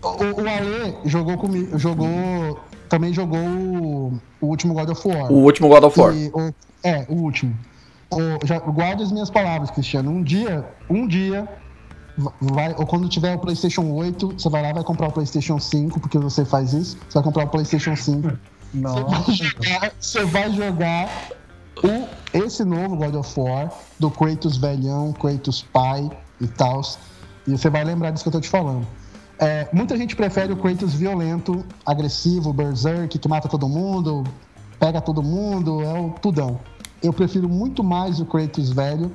O, o Ale jogou comigo, jogou, também jogou o, o último God of War. O último God of War. E, o, é, o último já, guarde as minhas palavras, Cristiano. Um dia, um dia, vai, ou quando tiver o PlayStation 8, você vai lá vai comprar o PlayStation 5, porque você faz isso. Você vai comprar o PlayStation 5. (laughs) Você vai jogar, você vai jogar o, esse novo God of War, do Kratos velhão, Kratos pai e tal. E você vai lembrar disso que eu tô te falando. É, muita gente prefere o Kratos violento, agressivo, berserk, que mata todo mundo, pega todo mundo, é o tudão eu prefiro muito mais o Kratos velho,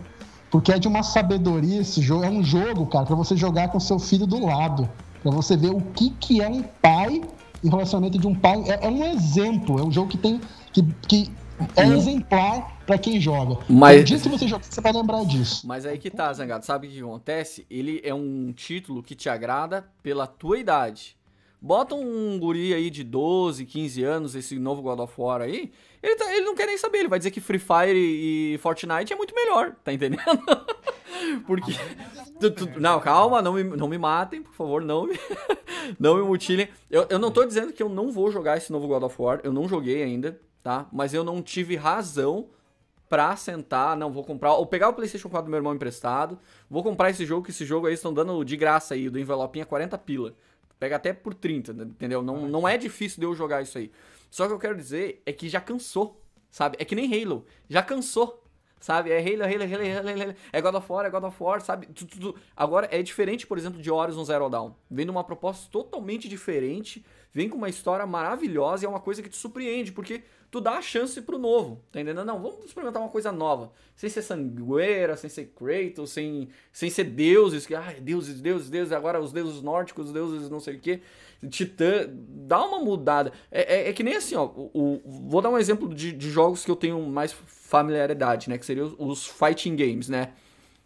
porque é de uma sabedoria esse jogo. É um jogo, cara, para você jogar com seu filho do lado. para você ver o que, que é um pai e relacionamento de um pai. É, é um exemplo, é um jogo que tem. que, que é hum. exemplar para quem joga. Mas... Um dia, se você jogar, você vai lembrar disso. Mas aí que tá, Zangado. Sabe o que acontece? Ele é um título que te agrada pela tua idade. Bota um guri aí de 12, 15 anos, esse novo God of War aí, ele, tá, ele não quer nem saber, ele vai dizer que Free Fire e, Fortnite é muito melhor, tá entendendo? (laughs) Porque. Tu, tu, não, calma, não me, não me matem, por favor, não me, (laughs) não me mutilem. Eu, eu não tô dizendo que eu não vou jogar esse novo God of War, eu não joguei ainda, tá? Mas eu não tive razão pra sentar, não, vou comprar, ou pegar o PlayStation 4 do meu irmão emprestado, vou comprar esse jogo, que esse jogo aí estão dando de graça aí, do envelopinha 40 pila. Pega até por 30, entendeu? Não, não é difícil de eu jogar isso aí. Só que eu quero dizer é que já cansou, sabe? É que nem Halo. Já cansou, sabe? É Halo, Halo, Halo, Halo, Halo. É God of War, é God of War, sabe? Agora, é diferente, por exemplo, de Horizon Zero Dawn. Vem numa proposta totalmente diferente, vem com uma história maravilhosa e é uma coisa que te surpreende, porque tu dá a chance pro novo, tá entendendo? Não, vamos experimentar uma coisa nova. Sem ser sangueira, sem ser Kratos, sem, sem ser deuses, que, ai, deuses, deuses, deuses, agora os deuses nórdicos, os deuses não sei o que. Titã, dá uma mudada. É, é, é, que nem assim, ó. O, o, vou dar um exemplo de, de, jogos que eu tenho mais familiaridade, né? Que seriam os, fighting games, né?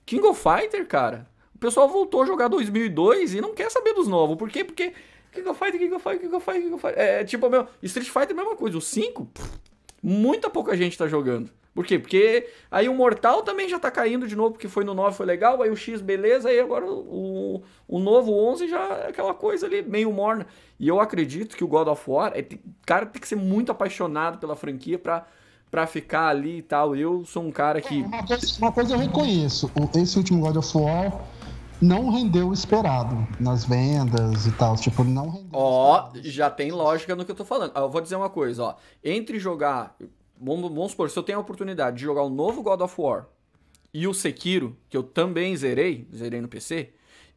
King of Fighter, cara. O pessoal voltou a jogar 2002 e não quer saber dos novos. Por quê? Porque King of Fighter, King of Fighter, King of Fighter, King of Fighter. É, tipo, meu, Street Fighter é a mesma coisa. O 5, muita pouca gente tá jogando. Por quê? Porque aí o Mortal também já tá caindo de novo, porque foi no 9, foi legal, aí o X, beleza, aí agora o, o novo 11 já é aquela coisa ali, meio morna. E eu acredito que o God of War, é, cara, tem que ser muito apaixonado pela franquia pra, pra ficar ali e tal. Eu sou um cara que. Uma coisa, uma coisa eu reconheço: esse último God of War não rendeu o esperado nas vendas e tal. Tipo, não rendeu. Ó, já tem lógica no que eu tô falando. Eu vou dizer uma coisa, ó. Entre jogar. Vamos, vamos supor, se eu tenho a oportunidade de jogar o novo God of War e o Sekiro, que eu também zerei, zerei no PC,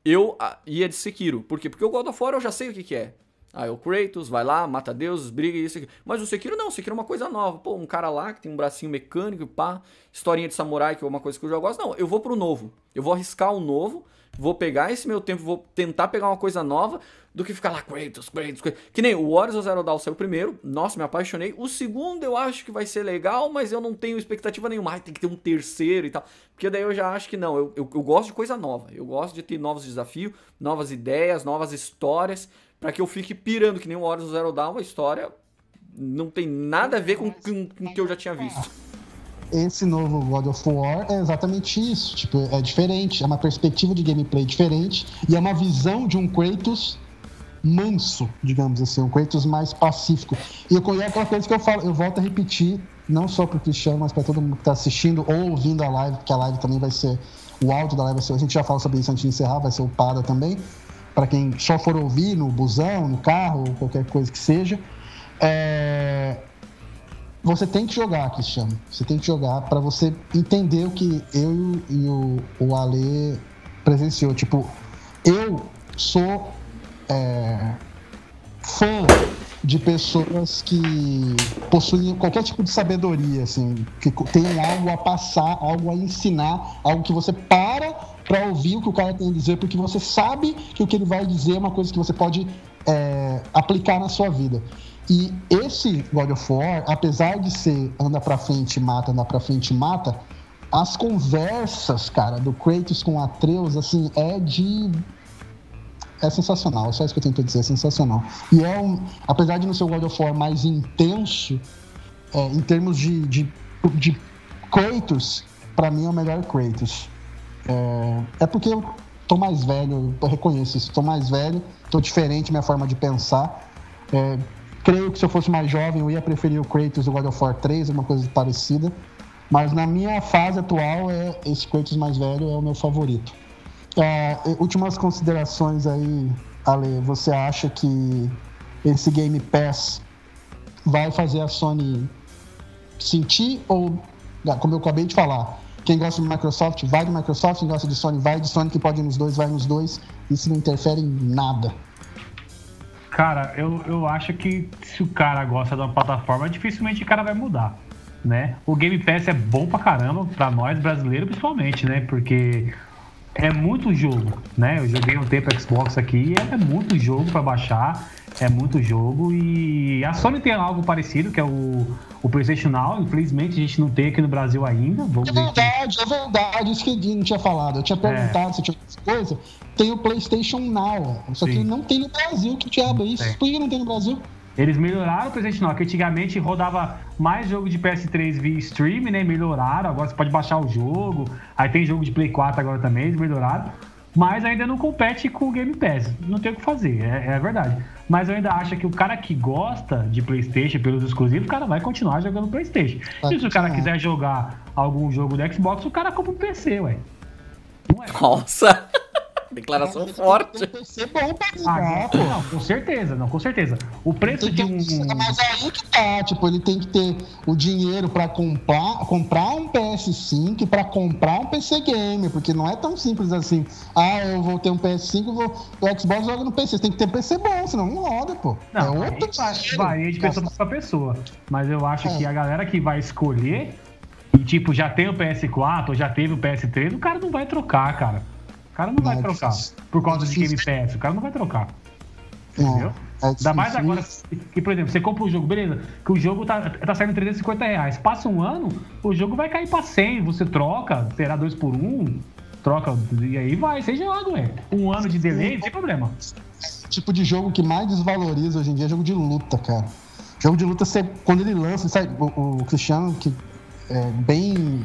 eu ah, ia de Sekiro. Por quê? Porque o God of War eu já sei o que, que é. Ah, é o Kratos, vai lá, mata deuses, briga e isso aqui. Mas o Sekiro não, o Sekiro é uma coisa nova. Pô, um cara lá que tem um bracinho mecânico, pá, historinha de samurai, que é uma coisa que eu já gosto. Não, eu vou pro novo. Eu vou arriscar o novo, vou pegar esse meu tempo, vou tentar pegar uma coisa nova, do que ficar lá, Kratos, Kratos, Kratos. Que nem o Warriors Zero Dawn saiu primeiro, nossa, me apaixonei. O segundo eu acho que vai ser legal, mas eu não tenho expectativa nenhuma. Ai, tem que ter um terceiro e tal. Porque daí eu já acho que não, eu, eu, eu gosto de coisa nova. Eu gosto de ter novos desafios, novas ideias, novas histórias, para que eu fique pirando, que nem o Warriors Zero Dawn, uma história não tem nada a ver com o que eu já tinha visto esse novo God of War é exatamente isso. Tipo, é diferente, é uma perspectiva de gameplay diferente e é uma visão de um Kratos manso, digamos assim, um Kratos mais pacífico. E eu é aquela coisa que eu falo, eu volto a repetir, não só para o Cristiano, mas para todo mundo que está assistindo ou ouvindo a live, porque a live também vai ser, o áudio da live ser, a gente já fala sobre isso antes de encerrar, vai ser upada também, para quem só for ouvir no busão, no carro, qualquer coisa que seja. É... Você tem que jogar, Cristiano. Você tem que jogar para você entender o que eu e o, o Ale presenciou. Tipo, eu sou é, fã de pessoas que possuem qualquer tipo de sabedoria, assim, que tem algo a passar, algo a ensinar, algo que você para para ouvir o que o cara tem a dizer, porque você sabe que o que ele vai dizer é uma coisa que você pode é, aplicar na sua vida. E esse God of War, apesar de ser anda para frente mata, anda para frente mata, as conversas, cara, do Kratos com Atreus, assim, é de é sensacional, só isso que eu tenho pra dizer, é sensacional. E é um, apesar de não ser o God of War mais intenso, é, em termos de, de, de Kratos, pra mim é o melhor Kratos. É, é porque eu tô mais velho, eu reconheço isso, tô mais velho, tô diferente minha forma de pensar. É, creio que se eu fosse mais jovem eu ia preferir o Kratos do God of War 3, alguma coisa parecida. Mas na minha fase atual, é, esse Kratos mais velho é o meu favorito. É, últimas considerações aí, Ale. Você acha que esse Game Pass vai fazer a Sony sentir ou, ah, como eu acabei de falar, quem gosta de Microsoft vai de Microsoft, quem gosta de Sony vai de Sony, que pode ir nos dois, vai nos dois. Isso não interfere em nada. Cara, eu, eu acho que se o cara gosta de uma plataforma, dificilmente o cara vai mudar. Né? O Game Pass é bom pra caramba, pra nós brasileiros principalmente, né? Porque é muito jogo, né? Eu joguei um tempo Xbox aqui, é muito jogo para baixar, é muito jogo e a Sony tem algo parecido que é o, o PlayStation Now, infelizmente a gente não tem aqui no Brasil ainda. Vamos é verdade, é verdade, isso que eu não tinha falado. Eu tinha perguntado é. se tinha coisa. Tem o PlayStation Now, só Sim. que não tem no Brasil. Que diabo é isso? Por que não tem no Brasil? Eles melhoraram o PlayStation Now, que antigamente rodava mais jogo de PS3 via stream, né? Melhoraram, agora você pode baixar o jogo. Aí tem jogo de Play 4 agora também, eles melhoraram. Mas ainda não compete com o Game Pass. Não tem o que fazer, é, é verdade. Mas eu ainda acho que o cara que gosta de PlayStation pelos exclusivos, o cara vai continuar jogando PlayStation. e se o cara quiser jogar algum jogo do Xbox, o cara compra um PC, ué. Não é? Nossa! Declaração é, forte. Tem que ser bom pra ah, pô. Não, com certeza, não, com certeza. O preço de um. Mas aí que tá, tipo, ele tem que ter o dinheiro pra comprar, comprar um PS5 e pra comprar um PC Game, porque não é tão simples assim. Ah, eu vou ter um PS5, vou, o Xbox joga no PC. Você tem que ter PC bom, senão não roda, pô. Não, é outro vai, vai de pessoa pra pessoa. Mas eu acho é. que a galera que vai escolher e, tipo, já tem o PS4 ou já teve o PS3, o cara não vai trocar, cara cara não, não vai é trocar. Por causa é de Game Pass, o cara não vai trocar. Entendeu? É Ainda mais agora que, por exemplo, você compra um jogo, beleza, que o jogo tá, tá saindo 350 reais. Passa um ano, o jogo vai cair pra 100, você troca, terá dois por um, troca, e aí vai, você joga, ué. Um ano de delay, não tem problema. O tipo de jogo que mais desvaloriza hoje em dia é jogo de luta, cara. Jogo de luta, você, quando ele lança, sabe, o, o Cristiano, que é bem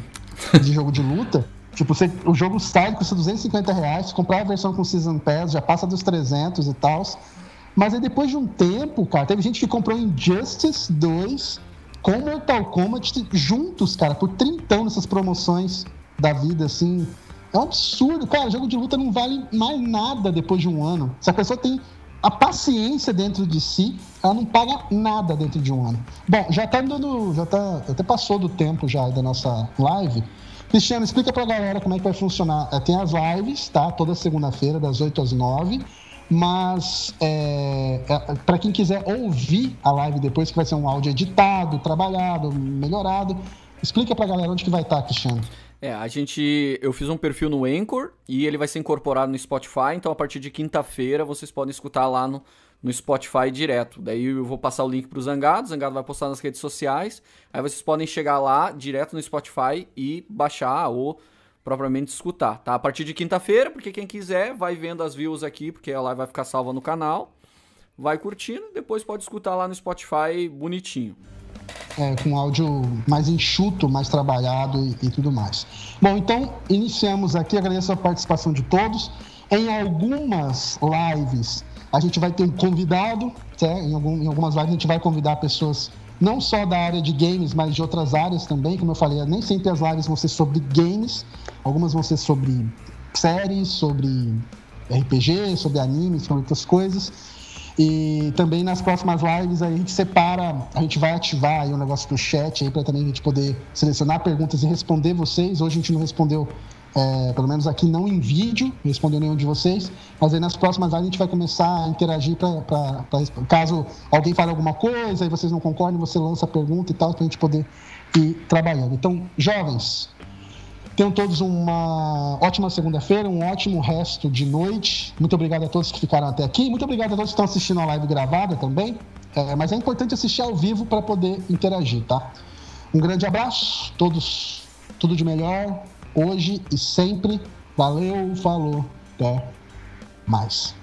de jogo de luta, Tipo, você, o jogo sai custa 250 reais, comprar a versão com Season Pass já passa dos 300 e tal. Mas aí depois de um tempo, cara, teve gente que comprou Injustice 2 com Mortal Kombat juntos, cara, por trintão nessas promoções da vida, assim. É um absurdo, cara. Jogo de luta não vale mais nada depois de um ano. Se a pessoa tem a paciência dentro de si, ela não paga nada dentro de um ano. Bom, já tá dando. Já tá. Até passou do tempo já da nossa live. Cristiano, explica pra galera como é que vai funcionar. É, tem as lives, tá? Toda segunda-feira, das 8 às 9. Mas é, é, para quem quiser ouvir a live depois, que vai ser um áudio editado, trabalhado, melhorado, explica pra galera onde que vai estar, tá, Cristiano. É, a gente. Eu fiz um perfil no Anchor e ele vai ser incorporado no Spotify, então a partir de quinta-feira vocês podem escutar lá no, no Spotify direto. Daí eu vou passar o link pro Zangado, o Zangado vai postar nas redes sociais. Aí vocês podem chegar lá direto no Spotify e baixar ou propriamente escutar, tá? A partir de quinta-feira, porque quem quiser vai vendo as views aqui, porque a live vai ficar salva no canal. Vai curtindo, depois pode escutar lá no Spotify bonitinho. É, com áudio mais enxuto, mais trabalhado e, e, tudo mais. Bom, então iniciamos aqui, agradeço a participação de todos. Em algumas lives a gente vai ter convidado, certo? Em, algum, em algumas lives a gente vai convidar pessoas não só da área de games, mas de outras áreas também. Como eu falei, nem sempre as lives vão ser sobre games, algumas vão ser sobre séries, sobre RPG, sobre animes, sobre outras coisas. E também nas próximas lives a gente separa, a gente vai ativar aí o um negócio do chat aí para também a gente poder selecionar perguntas e responder vocês. Hoje a gente não respondeu é, pelo menos aqui não em vídeo, respondeu nenhum de vocês, mas aí nas próximas a gente vai começar a interagir para caso alguém fale alguma coisa e vocês não concordem, você lança a pergunta e tal, para a gente poder ir trabalhando. Então, jovens, tenham todos uma ótima segunda-feira, um ótimo resto de noite. Muito obrigado a todos que ficaram até aqui, muito obrigado a todos que estão assistindo a live gravada também, é, mas é importante assistir ao vivo para poder interagir, tá? Um grande abraço, todos, tudo de melhor hoje e sempre. Valeu, falou, até mais.